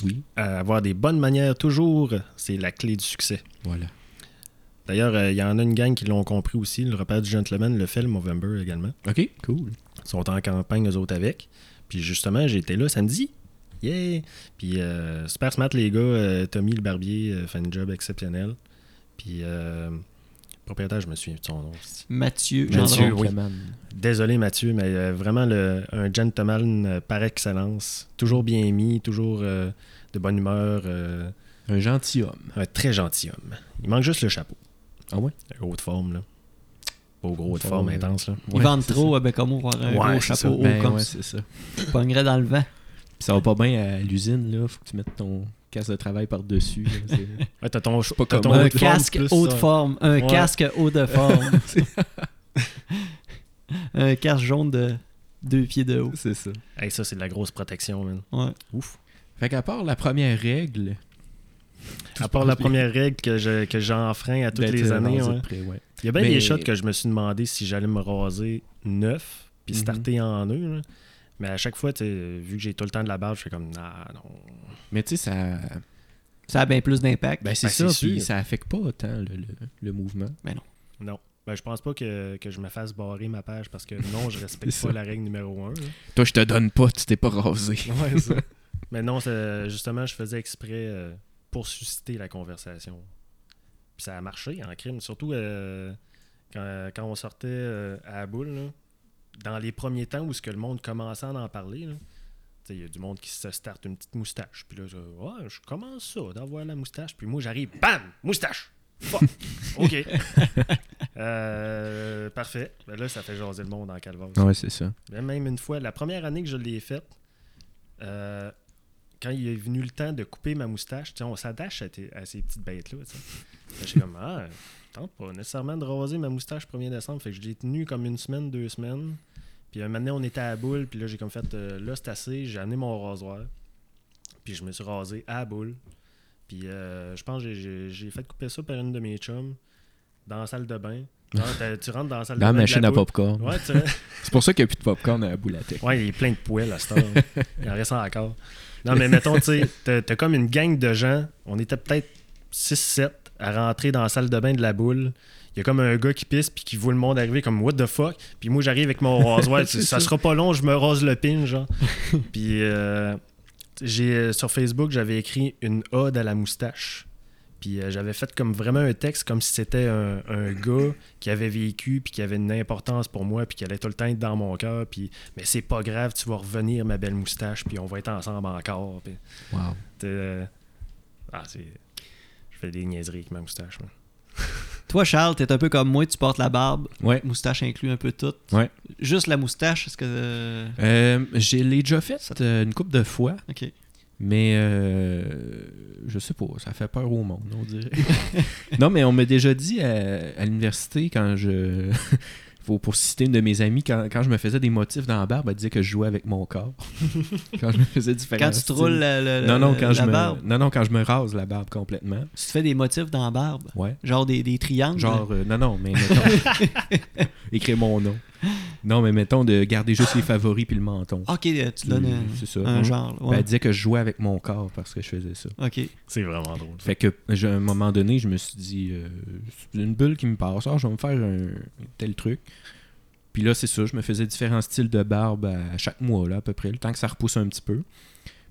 Oui, euh, avoir des bonnes manières toujours, c'est la clé du succès. voilà. D'ailleurs, euh, il y en a une gang qui l'ont compris aussi. Le repère du gentleman le fait, le Movember également. Ok, cool. Ils sont en campagne, eux autres, avec. Puis justement, j'étais là samedi. Yeah! Puis euh, super smart, les gars. Tommy, le barbier, fait un job exceptionnel. Puis euh, propriétaire, je me souviens de son nom. Mathieu, Mathieu, oui. Gentleman. Désolé, Mathieu, mais euh, vraiment le, un gentleman euh, par excellence. Toujours bien mis, toujours euh, de bonne humeur. euh, Un gentilhomme. un très gentil homme. Il manque juste le chapeau. Ah ouais? Haute forme, là. Pas gros, haute forme intense, là. Ils Ouais, vendent c'est trop à Bécamo pour avoir un Ouais, gros chapeau haut Ben comme ouais, ça. c'est ça. Dans le vent. Puis ça va pas bien à l'usine, là. Faut que tu mettes ton casque de travail par-dessus. là, c'est- Ouais, t'as ton, pas t'as ton comment. Un haute forme casque haute ça. forme. Un Ouais. casque haut de forme. un casque jaune de deux pieds de haut. c'est ça. Hey, ça, c'est de la grosse protection, man. Ouais. Ouf. Fait qu'à part la première règle. tout À part la bien. première règle que, je, que j'enfreins à toutes les années, rasé ouais. de près, ouais. il y a bien Mais- des shots que je me suis demandé si j'allais me raser neuf puis Mhm. starter en eux. Mais à chaque fois, vu que j'ai tout le temps de la barbe, je fais comme, ah non. Mais tu sais, ça. Ça a bien plus d'impact. Ben, c'est Ben, ça, puis sûr. ça affecte pas autant le, le- le mouvement. Non. Ben, je pense pas que, que je me fasse barrer ma page parce que non, je respecte pas la règle numéro un. là. Toi, je te donne pas, tu t'es pas rasé. Ouais, ça. Mais non, justement, je faisais exprès euh, pour susciter la conversation. Puis ça a marché en crime. Surtout euh, quand, quand on sortait euh, à la boule, là, dans les premiers temps où ce que le monde commençait à en parler. là, tu sais, Il y a du monde qui se starte une petite moustache. Puis là, je, ouais, je commence ça, d'avoir la moustache. Puis moi, j'arrive, bam, moustache. Fuck. OK. Euh, parfait. Ben là, ça fait jaser le monde en calvaire. Ouais, c'est ça. Mais Même une fois, la première année que je l'ai faite, euh, quand il est venu le temps de couper ma moustache, on s'attache à, ces petites bêtes-là. J'étais comme, ah, tente pas nécessairement de raser ma moustache 1er décembre. Fait que je l'ai tenu comme une semaine, deux semaines. Puis un moment donné, on était à la boule. Puis là, j'ai comme fait, euh, là, c'est assez. J'ai amené mon rasoir. Puis je me suis rasé à la boule. Puis euh, je pense que j'ai- j'ai j'ai fait couper ça par une de mes chums dans la salle de bain. Tu rentres dans la salle Dans la de bain. de machine à popcorn. Ouais, tu C'est pour ça qu'il n'y a plus de popcorn à la boule à tech. Ouais, il est plein de poêles à cette heure. il en reste encore. Non, mais mettons, tu sais, t'as t'as comme une gang de gens. On était peut-être 6-7 à rentrer dans la salle de bain de la boule. Il y a comme un gars qui pisse puis qui voit le monde arriver comme What the fuck? Puis moi, j'arrive avec mon rasoir. Ça. sera pas long, je me rase le pin, genre. puis euh, j'ai euh, sur Facebook, j'avais écrit une ode à la moustache. Puis euh, j'avais fait comme vraiment un texte comme si c'était un, un gars qui avait vécu puis qui avait une importance pour moi puis qui allait tout le temps être dans mon cœur puis mais c'est pas grave, tu vas revenir ma belle moustache puis on va être ensemble encore. Puis, Wow. t'es, euh, ah, c'est je fais des niaiseries avec ma moustache. Toi, Charles, t'es un peu comme moi, tu portes la barbe. Ouais. Moustache inclut un peu tout. Ouais. Juste la moustache, est-ce que. euh, j'ai l'ai déjà fait euh, une couple de fois, Ok. Mais euh, je sais pas, ça fait peur au monde, on dirait. non, mais on m'a déjà dit à, à l'université quand je. Faut, pour citer une de mes amies, quand, quand je me faisais des motifs dans la barbe, elle disait que je jouais avec mon corps. quand je me faisais différents Quand tu te roules la, la- non, non, quand la je me, barbe, non, non, quand je me rase la barbe complètement. tu te fais des motifs dans la barbe? Ouais. Genre des, des triangles? Genre, euh, non, non, mais mettons. écrire mon nom. Non, mais mettons de garder juste les favoris puis le menton. Ok, tu donnes un, ça. genre. Ben, elle disait que je jouais avec mon corps parce que je faisais ça. Ok. C'est vraiment drôle. Fait que, j'ai- à un moment donné, je me suis dit, euh, c'est une bulle qui me passe, Ah, je vais me faire un tel truc. Puis là, c'est ça, je me faisais différents styles de barbe à chaque mois, là, à peu près, le temps que ça repousse un petit peu.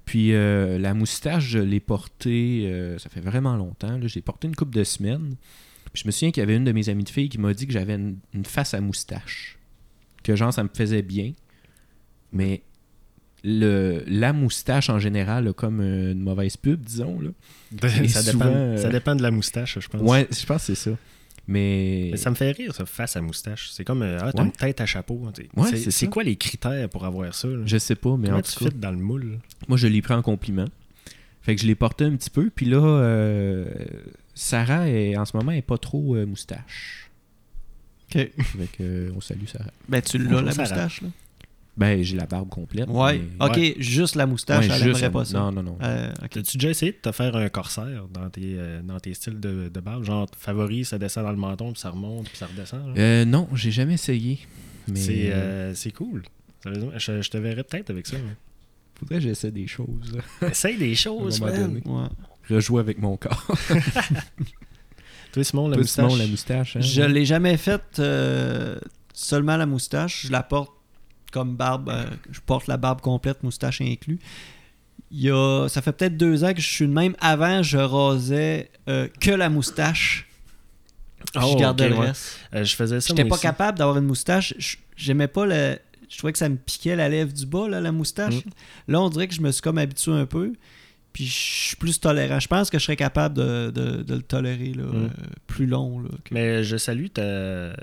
Puis euh, la moustache, je l'ai portée, euh, ça fait vraiment longtemps, là, j'ai porté une couple de semaines. Puis je me souviens qu'il y avait une de mes amies de filles qui m'a dit que j'avais une, une face à moustache. Que genre, ça me faisait bien. Mais le, la moustache en général a comme une mauvaise pub, disons. Là. Et ça, souvent, dépend, euh, ça dépend de la moustache, je pense. Ouais, je pense que c'est ça. Mais, Mais ça me fait rire, ça, face à moustache. C'est comme, euh, ah, t'as Ouais. une tête à chapeau. t'sais. Ouais, c'est quoi les critères pour avoir ça? là? je sais pas, mais Comment en tout cas, dans le moule? moi je l'ai pris en compliment. Fait que je l'ai porté un petit peu, puis là, euh, Sarah, est, en ce moment, est pas trop euh, moustache. Ok. Fait que, euh, on salue Sarah. Ben, tu l'as, la Sarah. moustache, là? Ben, j'ai la barbe complète. Ouais. mais- Ok, juste la moustache, Ouais, elle juste aimerait la- pas ça. Non, non, non. Euh, ok. T'as-tu déjà essayé de te faire un corsaire dans tes, euh, dans tes styles de, de barbe? Genre, favori, ça descend dans le menton, puis ça remonte, puis ça redescend. Euh, non, j'ai jamais essayé. Mais C'est euh, c'est cool. Sérieusement, je, je te verrais peut-être avec ça. mais- faudrait que j'essaie des choses. Essaye des choses, man. Ouais. Rejouer avec mon corps. Toi, Simon, la Toi, moustache? Simon, la moustache. hein? Je l'ai jamais faite euh, seulement la moustache. Je la porte comme barbe. euh, je porte la barbe complète, moustache inclus. Il y a, ça fait peut-être deux ans que je suis de même. Avant, je rasais euh, que la moustache. Oh, je gardais ok, le ouais. reste. Euh, je faisais ça. J'étais moi pas aussi. capable d'avoir une moustache. Je- J'aimais pas le. Je trouvais que ça me piquait la lèvre du bas, là, la moustache. Mm. Là, on dirait que je me suis comme habitué un peu. Puis je suis plus tolérant. Je pense que je serais capable de, de- de le tolérer là, Mm. euh, plus long. Là, que- Mais je salue ta,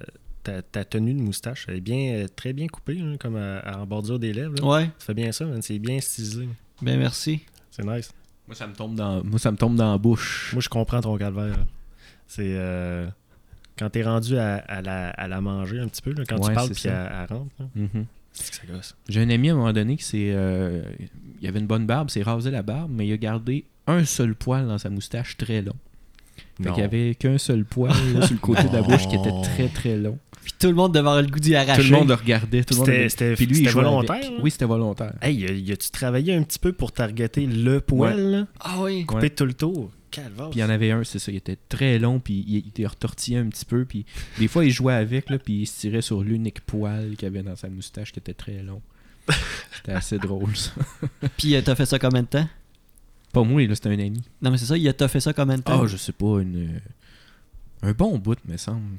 ta, ta tenue de moustache. Elle est bien, euh, très bien coupée, là, comme à, à- en bordure des lèvres. là. Ouais, Ça fait bien ça, man. c'est bien stylisé. ben merci. C'est nice. Moi, ça me tombe dans, moi, ça me tombe dans la bouche. Moi, je comprends ton calvaire. C'est euh, quand t'es rendu à, à la, à la manger un petit peu, là, quand Ouais, tu parles puis elle, elle rentre, là. J'ai un ami à un moment donné qui s'est. euh, il avait une bonne barbe, s'est rasé la barbe, mais il a gardé un seul poil dans sa moustache très long. Fait Non. qu'il y avait qu'un seul poil là, sur le côté de la bouche qui était très très long. Puis tout le monde devait avoir le goût d'y arracher. Tout le monde le regardait. Tout le monde C'était- c'était- Puis lui, il c'était jouait volontaire, avec. là? Oui, c'était volontaire. Hey, y a- y a-tu travaillé un petit peu pour targeter le poil, là? Ah oui. Couper Ouais. tout le tour? Calvaire. Puis il y en avait un, c'est ça, il était très long, puis il, il était retortillé un petit peu, puis des fois il jouait avec, là, puis il se tirait sur l'unique poil qu'il avait dans sa moustache qui était très long. C'était assez drôle, ça. Puis euh, t'as fait ça combien de temps? Pas moi, là, c'était un ami. Non, mais c'est ça, il a t'as fait ça combien de temps? Ah, je sais pas, une... un bon bout, me semble.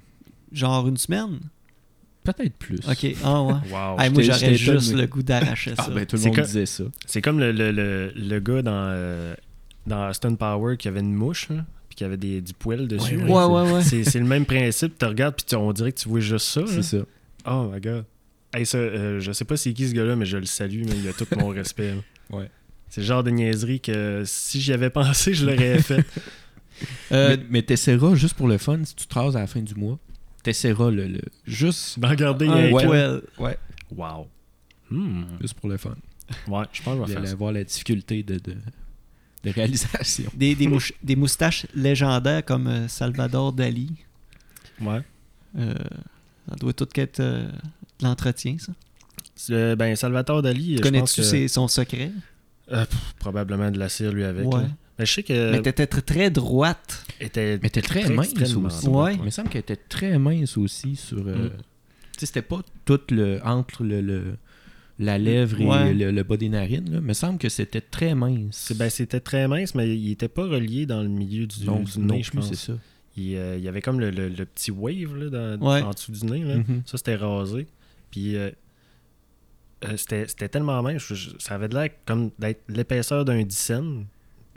Genre une semaine? Peut-être plus. Ok, ah ouais. Wow. Hey, moi, j'aurais juste le goût d'arracher Ah, ça. ben tout le monde disait ça. C'est comme le, le, le, le gars dans, euh, dans Stone Power qui avait une mouche, là, puis qui avait des, du poil dessus. Ouais, ouais, ouais, ouais. C'est le même principe. Tu regardes, puis tu- on dirait que tu vois juste ça. C'est ça. Oh my god. Hey, ça, euh, je sais pas c'est qui ce gars-là, mais je le salue, mais il a tout mon respect. là. Ouais. C'est le genre de niaiserie que si j'y avais pensé, je l'aurais fait. Euh, mais mais t'essaieras, juste pour le fun, si tu te rases à la fin du mois, t'essaieras le, le- juste, D'en garder un ouais. poil. ouais, Wow. Hmm. juste pour le fun. Ouais, je pense que je vais faire ça. avoir la difficulté de, de, de réalisation. Des, des, mouch- des moustaches légendaires comme euh, Salvador Dali. Ouais. Euh, ça doit tout être euh, de l'entretien, ça. Euh, ben, Salvatore Dali, je pense Connais-tu que... son secret? Euh, pff, probablement de la cire, lui, avec. Ouais. là. Mais je sais que... Mais t'étais très, très droite. était... Mais t'es très, Très mince aussi. Ouais. Il me semble qu'elle était très mince aussi sur. euh, Mm. Tu sais, c'était pas tout le. entre le. le- la lèvre et le, le bas des narines. Là. Il me semble que c'était très mince. Ben, c'était très mince, mais il était pas relié dans le milieu du, non, du non nez, je plus, c'est pense. ça. Il, euh, il y avait comme le, le- le petit wave là, dans- Ouais. en dessous du nez. Là. Mhm. Ça, c'était rasé. Puis euh, euh, c'était tellement mince. je- ça avait de l'air comme d'être l'épaisseur d'un dixaine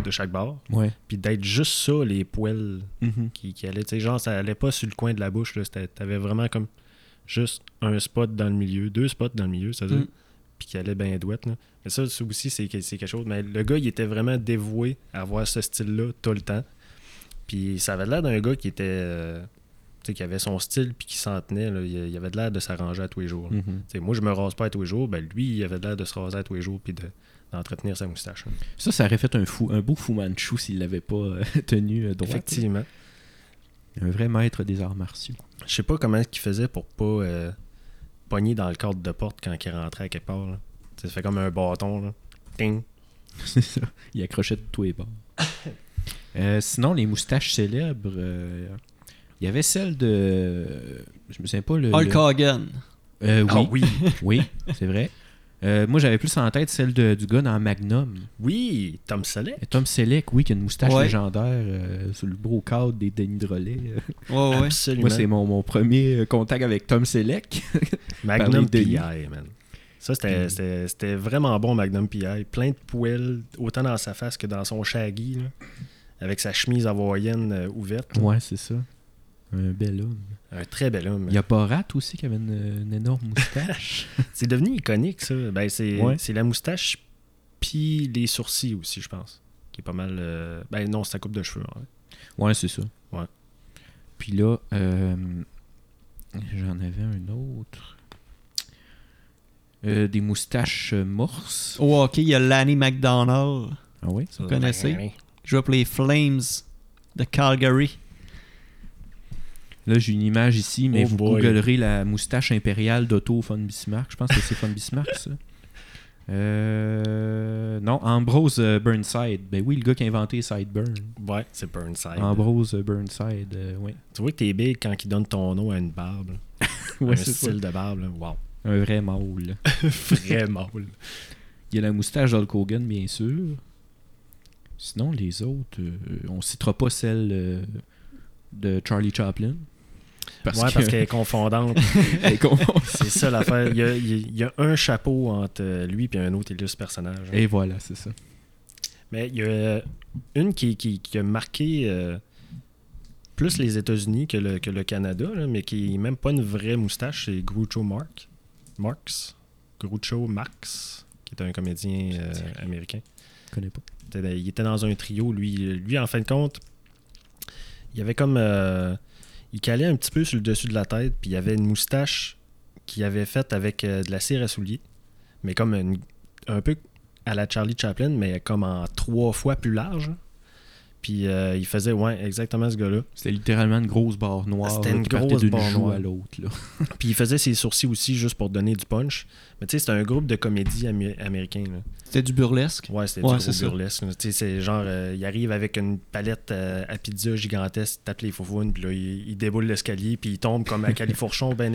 de chaque barre. Ouais. Puis d'être juste ça, les poils Mhm. qui, qui allaient. Tu sais, genre, ça allait pas sur le coin de la bouche. T'avais vraiment comme juste un spot dans le milieu, deux spots dans le milieu, c'est-à-dire. Mm. Puis qui allait bien douette. là. Mais ça, ça aussi, c'est que- c'est quelque chose. Mais le gars, il était vraiment dévoué à avoir ce style-là tout le temps. Puis ça avait l'air d'un gars qui était. euh, qui avait son style puis qui s'en tenait. là. Il il avait de l'air de s'arranger à tous les jours. Mhm. Sais, moi, je me rase pas à tous les jours. Ben, lui, il avait de l'air de se raser à tous les jours puis de- d'entretenir sa moustache. Ça, ça aurait fait un, fou, un beau Fu Manchu s'il l'avait pas euh, tenu euh, droit. Effectivement. Un vrai maître des arts martiaux. Je sais pas comment il faisait pour pas pogner dans le cadre de porte quand il rentrait à quelque part. là. Ça fait comme un bâton. Là. Ting. C'est ça. Il accrochait de tous les bords. Euh, sinon, les moustaches célèbres, euh, il y avait celle de. Je me souviens pas le. Hulk le- Hogan. Euh, oui, Ah oui. oui, c'est vrai. Euh, moi, j'avais plus en tête celle de- du gars dans Magnum. Oui, Tom Selleck. Et Tom Selleck, oui, qui a une moustache Ouais. légendaire euh, sur le beau cadre des Denis Drolet. Euh, Ouais, ouais. Absolument. Moi, c'est mon, mon premier euh, contact avec Tom Selleck. Magnum de PI, man. Ça, c'était, Mm. vraiment bon, Magnum PI. Plein de poils, autant dans sa face que dans son shaggy, là, avec sa chemise hawaïenne euh, ouverte. là. ouais, c'est ça. Un bel homme. Un très bel homme. Il y a Borat aussi qui avait une, une énorme moustache. C'est devenu iconique, ça. Ben, c'est, Ouais. la moustache, puis les sourcils aussi, je pense. Qui est pas mal. euh, Ben non, c'est sa coupe de cheveux. hein. ouais, c'est ça. Ouais. Puis là, euh, j'en avais un autre. Euh, des moustaches euh, morses. Au hockey, il y a Lanny McDonald. Ah oui? Vous connaissez? Joue pour les Flames de Calgary. Là, j'ai une image ici, mais Oh vous boy. googlerez la moustache impériale d'Otto von Bismarck. Je pense que c'est von Bismarck, ça. Euh, non, Ambrose euh, Burnside. Ben oui, le gars qui a inventé Sideburn. Ouais, c'est Burnside. Ambrose euh, Burnside, euh, oui. Tu vois que t'es big quand il donne ton nom à une barbe. Ouais, un ça. style de barbe. là. Wow. Un vrai mâle. Vraiment. là. Il y a la moustache d'Hulk Hogan, bien sûr. Sinon, les autres, euh, on citera pas celle de Charlie Chaplin. Parce ouais, que- parce qu'elle est confondante. elle est con- c'est ça l'affaire. Il y, a, il y y un chapeau entre euh, lui et un autre illustre personnage. hein. Et voilà, c'est ça. Mais il y a une qui, qui- qui a marqué euh, plus les États-Unis que le, que le Canada, là, mais qui n'est même pas une vraie moustache, c'est Groucho Mark. Marx. Groucho Marx, qui est un comédien euh, américain. Je connais pas. Il était dans un trio, lui. Lui, en fin de compte, il avait comme. euh, il calait un petit peu sur le dessus de la tête, puis il y avait une moustache qu'il avait faite avec euh, de la cire à souliers, mais comme une- un peu à la Charlie Chaplin, mais comme en trois fois plus large. Puis euh, il faisait, ouais, exactement ce gars-là. C'était littéralement une grosse barre noire C'était une grosse barre noire. à l'autre. là. Puis il faisait ses sourcils aussi juste pour donner du punch. Mais tu sais, c'était un groupe de comédie amé- américain. C'était du burlesque? Ouais, c'était Ouais, du gros burlesque. Tu sais, c'est genre, euh, il arrive avec une palette euh, à pizza gigantesque, tape les faufounes, puis là, il, il déboule l'escalier, puis il tombe comme à califourchon, ben,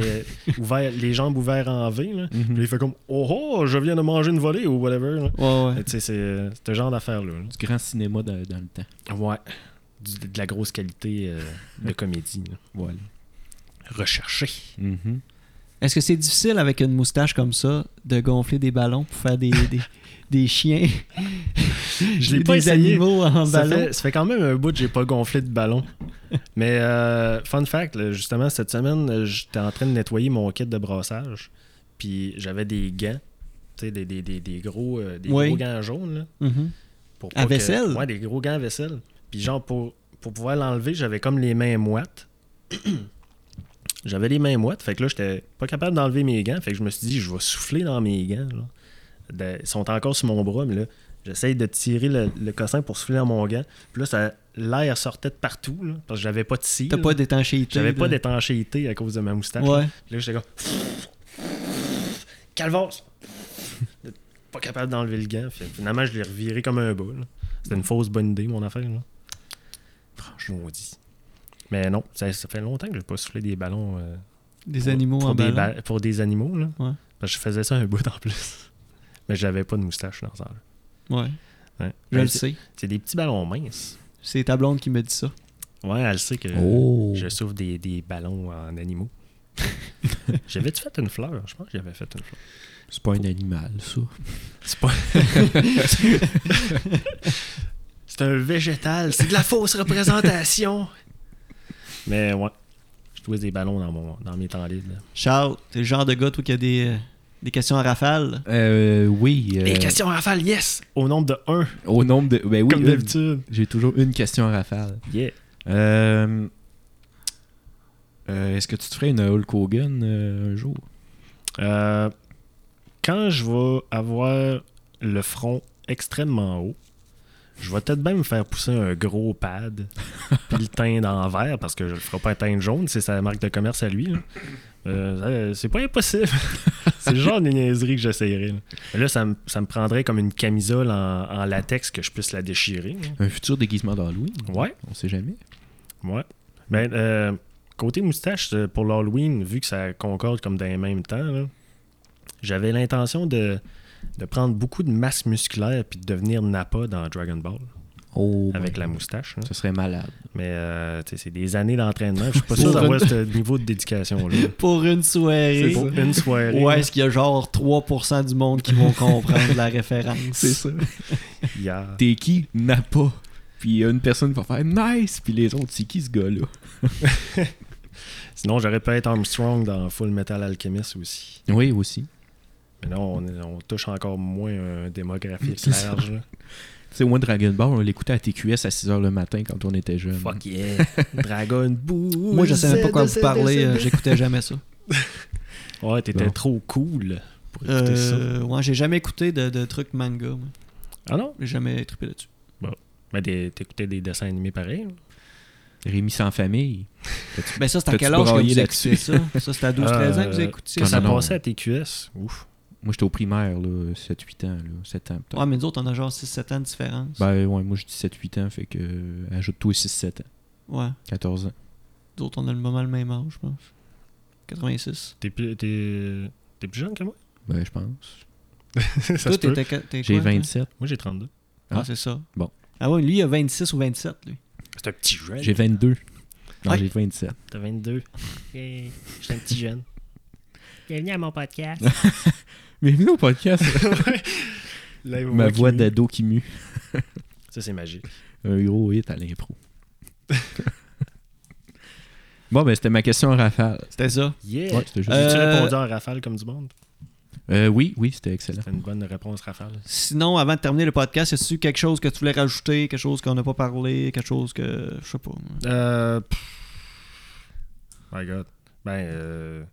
ouvert, les jambes ouvertes en V. Là. Puis là, il fait comme Oh oh, je viens de manger une volée ou whatever. là. Ouais, ouais. Tu sais, c'est ce genre d'affaire-là. là. Du grand cinéma dans, dans le temps. Ouais. Du- de la grosse qualité euh, de comédie. là. Voilà. Recherché. Mhm. Est-ce que c'est difficile avec une moustache comme ça de gonfler des ballons pour faire des, des, des chiens? Je l'ai des pas essayé. animaux en Ça ballon? fait, ça fait quand même un bout que j'ai pas gonflé de ballon. Mais euh, fun fact, là, justement, cette semaine, j'étais en train de nettoyer mon kit de brassage. Puis j'avais des gants. Tu sais, des, des, des, des gros, euh, des Oui. gros gants jaunes. Là, Mhm. pour À que- vaisselle? Ouais, des gros gants à vaisselle. Puis genre, pour, pour pouvoir l'enlever, j'avais comme les mains moites. j'avais les mains moites. Fait que là, j'étais pas capable d'enlever mes gants. Fait que je me suis dit, je vais souffler dans mes gants. là. Ils sont encore sur mon bras, mais là, j'essaye de tirer le, le cossin pour souffler dans mon gant. Puis là, ça- l'air sortait de partout. là, parce que j'avais pas de cire. T'as pas d'étanchéité J'avais pas là. d'étanchéité à cause de ma moustache. là. Ouais. Puis là, j'étais comme. Calvas! pas capable d'enlever le gant. Finalement, je l'ai reviré comme un bas. là. C'était une fausse bonne idée, mon affaire. Là. Franchement, dit. Mais non, ça, ça fait longtemps que j'ai pas soufflé des ballons euh, Des pour- animaux pour en des, ballon? ba- pour des animaux. Là. Ouais. Parce que je faisais ça un bout en plus. Mais j'avais pas de moustache dans ça. là. Ouais. Ouais. Je Ben, le c'est- sais. C'est des petits ballons minces. C'est ta blonde qui me dit ça. Ouais, elle sait que Oh. je souffre des, des ballons en animaux. J'avais-tu fait une fleur? Je pense que j'avais fait une fleur. C'est pas un animal, ça. C'est pas. c'est un végétal. C'est de la fausse représentation. Mais ouais. Je trouve des ballons dans, mon, dans mes temps libres. Charles, t'es le genre de gars toi qui a des, euh, des questions à rafale? Euh, oui. euh, Les questions rafales, yes! Au nombre de 1, Au nombre de. Ben oui, comme une. d'habitude. J'ai toujours une question à rafale. Yeah. Euh, euh, Est-ce que tu te ferais une Hulk Hogan euh, un jour? Euh, quand je vais avoir le front extrêmement haut, je vais peut-être même me faire pousser un gros pad puis le teindre en vert parce que je le ferai pas teindre jaune, c'est sa marque de commerce à lui. là. Euh, c'est pas impossible. c'est le genre de niaiserie que j'essayerais. Là, Mais là, ça, me, ça me prendrait comme une camisole en, en latex que je puisse la déchirer. là. Un futur déguisement d'Halloween Ouais, On sait jamais. ouais. Ben, euh, côté moustache, euh, pour l'Halloween, vu que ça concorde comme dans les mêmes temps, j'avais l'intention de, de prendre beaucoup de masse musculaire puis de devenir Nappa dans Dragon Ball Oh, avec my la moustache. là. Ce serait malade. Mais euh, tu sais, c'est des années d'entraînement. Je suis pas sûr d'avoir une- ce niveau de dédication-là. Pour une soirée. Pour une soirée. Ouais, est-ce qu'il y a genre 3% du monde qui vont comprendre la référence? C'est ça. hier. T'es qui? N'a pas. Puis il y a une personne qui va faire nice. Puis les autres, c'est qui ce gars-là? Sinon, j'aurais pu être Armstrong dans Full Metal Alchemist aussi. Oui, aussi. Mais là, on, touche encore moins un démographique large. Tu sais, moi, Dragon Ball, on l'écoutait à TQS à 6h le matin quand on était jeune. Fuck yeah. Dragon Ball. Moi, je même pas quoi vous parler. Euh. J'écoutais jamais ça. Ouais, t'étais Bon. trop cool pour pour écouter ça. Euh, ouais, j'ai jamais écouté de, de trucs manga. moi. Ah non? J'ai jamais trippé là-dessus. Mais des- t'écoutais des dessins animés pareils? Rémi sans famille. Ben ça, c'est à quel âge que vous écoutez ça? Ça, c'était à 12-13 ans que vous Euh, écoutiez Quand ça? ça passait à TQS, ouf. Moi, j'étais au primaire, là, 7-8 ans, là, 7 ans peut-être. Ouais, mais nous autres, on a genre 6-7 ans de différence. Ben ouais, moi je dis 7-8 ans, fait que euh, ajoute-toi 6-7 ans, Ouais. 14 ans. Nous autres, on a le moment le même âge, je pense. 86. T'es plus, t'es, t'es plus jeune que moi? Ben je pense. ça Toi, t'étais t'es J'ai quoi, toi? 27. Moi, j'ai 32. Ah, Ah. c'est ça. Bon. Ah ouais, lui, il a 26 ou 27, lui. C'est un petit jeune. J'ai 22. Non, Ouais. j'ai 27. T'as 22. Hey, je suis un petit jeune. Bienvenue à mon podcast. Bienvenue au podcast. Là, Ma voix d'ado qui mue. Ça, c'est magique. Un gros hit à l'impro. bon, ben c'était ma question à rafale. C'était ça. Yeah! Ouais, c'était juste- Euh, As-tu répondu en rafale comme du monde? Euh, oui, oui, c'était excellent. C'était une bonne réponse rafale. Sinon, avant de terminer le podcast, est-ce quelque chose que tu voulais rajouter, quelque chose qu'on n'a pas parlé, quelque chose que. Je sais pas. Euh. pff. My God. Ben, euh,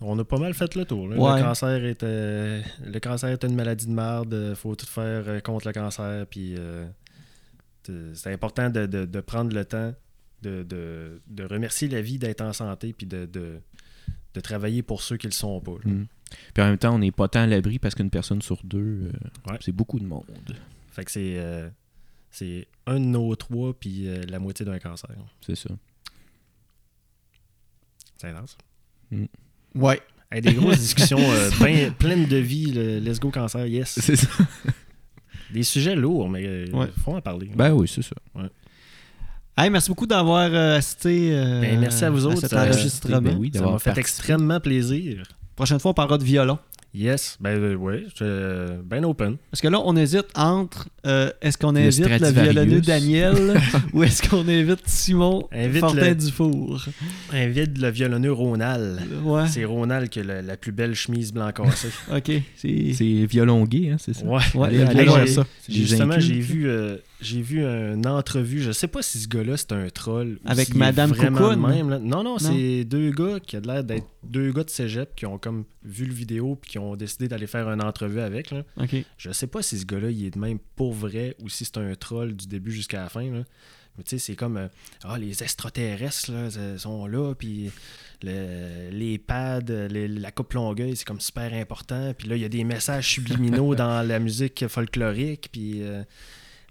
on a pas mal fait le tour. là. Ouais. Le cancer était, le cancer est une maladie de merde. Faut tout faire euh, contre le cancer. Puis, euh, c'est- important de, de- de prendre le temps de, de- remercier la vie d'être en santé, puis de, travailler pour ceux qui le sont pas. Mm. Puis en même temps, on n'est pas tant à l'abri parce qu'une personne sur deux, euh, Ouais. c'est beaucoup de monde. Fait que c'est, euh, c'est un de nos trois, puis la moitié d'un cancer. C'est ça. C'est intense. Ouais. Hey, des grosses discussions euh, ben- pleines de vie. le let's go cancer, yes. C'est ça. Des sujets lourds, mais il Ouais. faut en parler. Ben oui, c'est ça. Hey, merci beaucoup d'avoir euh, assisté euh, Ben, merci à vous autres, cet euh, enregistrement. ben oui, Ça d'avoir m'a fait extrêmement plaisir. Prochaine fois, on parlera de violon. Yes, ben euh, ouais, je ben open. Parce que là, on hésite entre euh, est-ce qu'on invite le, violonneux Daniel ou est-ce qu'on invite Simon Invite Fortin le- Dufour? Invite le violonneux Ronald. Ouais. C'est Ronald qui a la, la plus belle chemise blanc cassée. Ok. C'est. Violon gay, hein, c'est ça? Ouais. Ouais, Allez, violon gay. ça. Justement, j'ai vu, euh, j'ai vu une entrevue. Je sais pas si ce gars-là c'est un troll. Avec Madame même, là. Non, non, c'est deux gars qui a l'air d'être deux gars de cégep qui ont comme vu le vidéo puis qui ont décidé d'aller faire une entrevue avec. Là. Je sais pas si ce gars-là il est de même pour vrai ou si c'est un troll du début jusqu'à la fin. là. Mais tu sais, c'est comme euh, ah les extraterrestres là, sont là, puis le- les pads, les- la coupe longueuil, c'est comme super important. Puis là, il y a des messages subliminaux dans la musique folklorique, puis euh,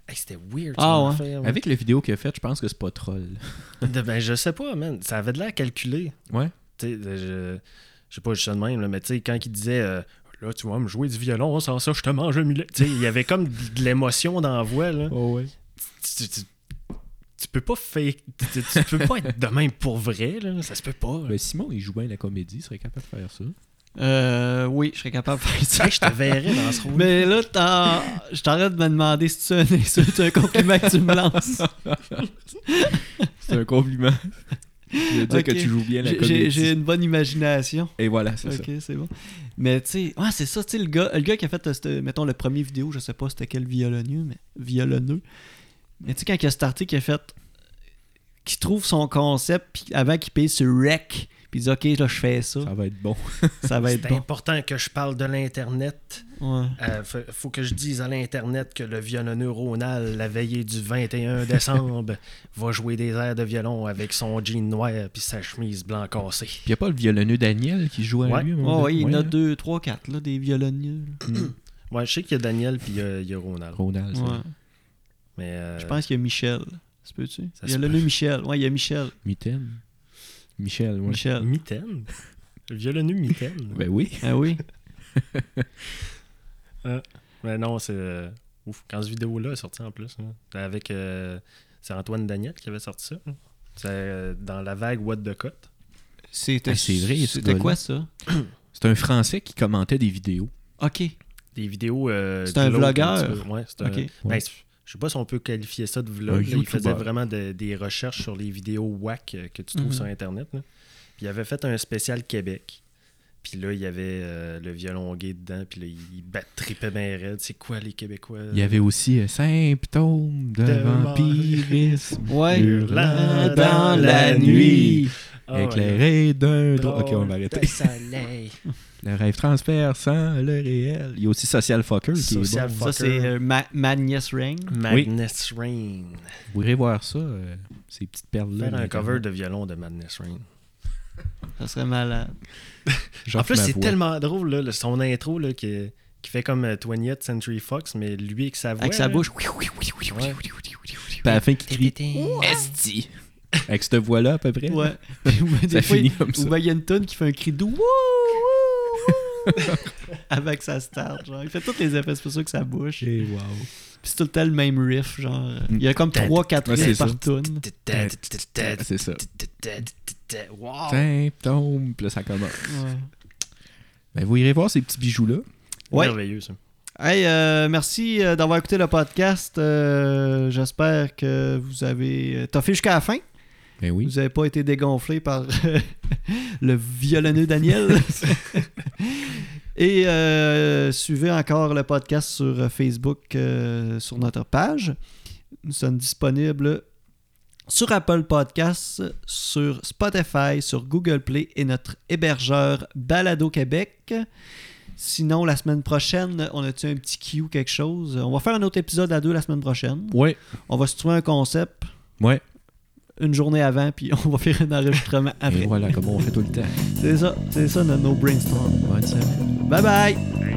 hey, c'était weird. Ah, ouais. affaire, ouais. Avec la vidéo qu'il a faite, je pense que c'est pas troll. De- ben, je sais pas, man. Ça avait de l'air calculé. Ouais. Tu sais, je, je sais pas, je sais de même, là, mais tu sais, quand il disait euh, là, tu vas me jouer du violon, sans ça, je te mange un mulet. Tu sais, il y avait comme de l'émotion dans la voix, là. Oh ouais. Tu, tu- tu peux pas fake. Tu, tu peux pas être de même pour vrai, là. Ça se peut pas. Ben, Simon, il joue bien la comédie, il serait capable de faire ça. Euh, oui, je serais capable de faire ça. Je te verrais dans ce rôle. Mais là, je t'arrête de me demander si tu es un insulte, un compliment que tu me lances. C'est un compliment. Je veux dire que tu joues bien la comédie. J'ai une bonne imagination. Et voilà, c'est ça. Ok, c'est bon. Mais tu sais, ouais, c'est ça, tu sais, le gars, le gars qui a fait, euh, cette- mettons, le premier vidéo, je sais pas c'était quel violonneux, mais violonneux. Mais tu sais, quand il a starté, qu'il a fait, qu'il trouve son concept, puis avant qu'il paye sur Rec, puis il dit, ok, là, je fais ça, Ça va être bon. ça va être C'est bon. important que je parle de l'Internet. Ouais. Euh, faut, faut que je dise à l'Internet que le violonneux Ronald, la veillée du 21 décembre, va jouer des airs de violon avec son jean noir puis sa chemise blanc cassée. Puis il a pas le violonneux Daniel qui joue à Ouais. lui. à un Ouais, il y en a hein? deux, trois, quatre, là, des violonneux. Mm. Ouais, je sais qu'il y a Daniel puis il y a- il y, a Ronald. Ronald, ça. Ouais. Mais euh, Je pense qu'il y a Michel. Ça peut-tu? Il y a le Michel. Ouais, il y a Michel. Mitaine. Michel, ouais. Michel. Mitaine. Le violonneux Mitaine. Ben oui. Ah oui? Mais non, c'est. euh, Ouf, quand cette vidéo-là est sortie en plus. hein. C'était Avec. euh, C'est Antoine Daniel qui avait sorti ça. hein. C'est euh, dans la vague What the Cut. C'était Ah, c'est vrai, C'était quoi ça? C'est un Français qui commentait des vidéos. Ok. Des vidéos. euh, C'est un vlogueur? Ouais, c'est un. Ok. Ben, Ouais. Je sais pas si on peut qualifier ça de vlog. Là. Il faisait vraiment de- des recherches sur les vidéos whack euh, que tu trouves Mhm. sur Internet. là. Puis il avait fait un spécial Québec. Puis là, il y avait euh, le violon gay dedans. Puis là, il bat tripait bien raide. C'est quoi les Québécois? Il y avait aussi euh, symptômes de De vampirisme. Ouais. Hurlant dans la nuit. Ah, Éclairé d'un drôle. Ok, on va arrêter. soleil. Le rêve transperçant le réel. Il y a aussi Social Fucker qui Social est bon. Ça, c'est euh, Ma- Madness Ring. Madness Rain. Vous irez voir ça, euh, ces petites perles-là. Faire un cover de violon de Madness Rain. Ça serait malade. En plus, c'est tellement drôle, là, son intro là, qui, qui fait comme euh, 20th Century Fox, mais lui avec sa voix. Avec sa bouche. Puis à la fin, qui crie Esti Avec cette voix-là, à peu près. Ouais. Ou bien des Ça fois, finit comme Ou ça. bien il y a une tonne qui fait un cri de wouh, Avec sa start. Genre. Il fait tous les effets spéciaux que sa bouche. Et wow. Puis c'est tout le temps le même riff. Genre. Il y a comme 3-4 Ouais, c'est riffs ça. par tune. C'est ça. Wow. Tombe, puis là, ça commence. Ouais. Ben, vous irez voir ces petits bijoux-là. Ouais. Merveilleux, ça. Hey, euh, merci euh, d'avoir écouté le podcast. Euh, J'espère que vous avez toffé jusqu'à la fin. Ben oui. Vous n'avez pas été dégonflé par le violonneux Daniel? Et euh, suivez encore le podcast sur Facebook, euh, sur notre page. Nous sommes disponibles sur Apple Podcasts, sur Spotify, sur Google Play et notre hébergeur Balado Québec. Sinon, la semaine prochaine, on a-tu un petit Q ou quelque chose? On va faire un autre épisode à deux la semaine prochaine. Ouais. On va se trouver un concept Ouais. Une journée avant, puis on va faire un enregistrement Et après. voilà, comme on fait tout le temps. C'est ça, c'est ça notre no brainstorm. Bonne semaine. Bye bye!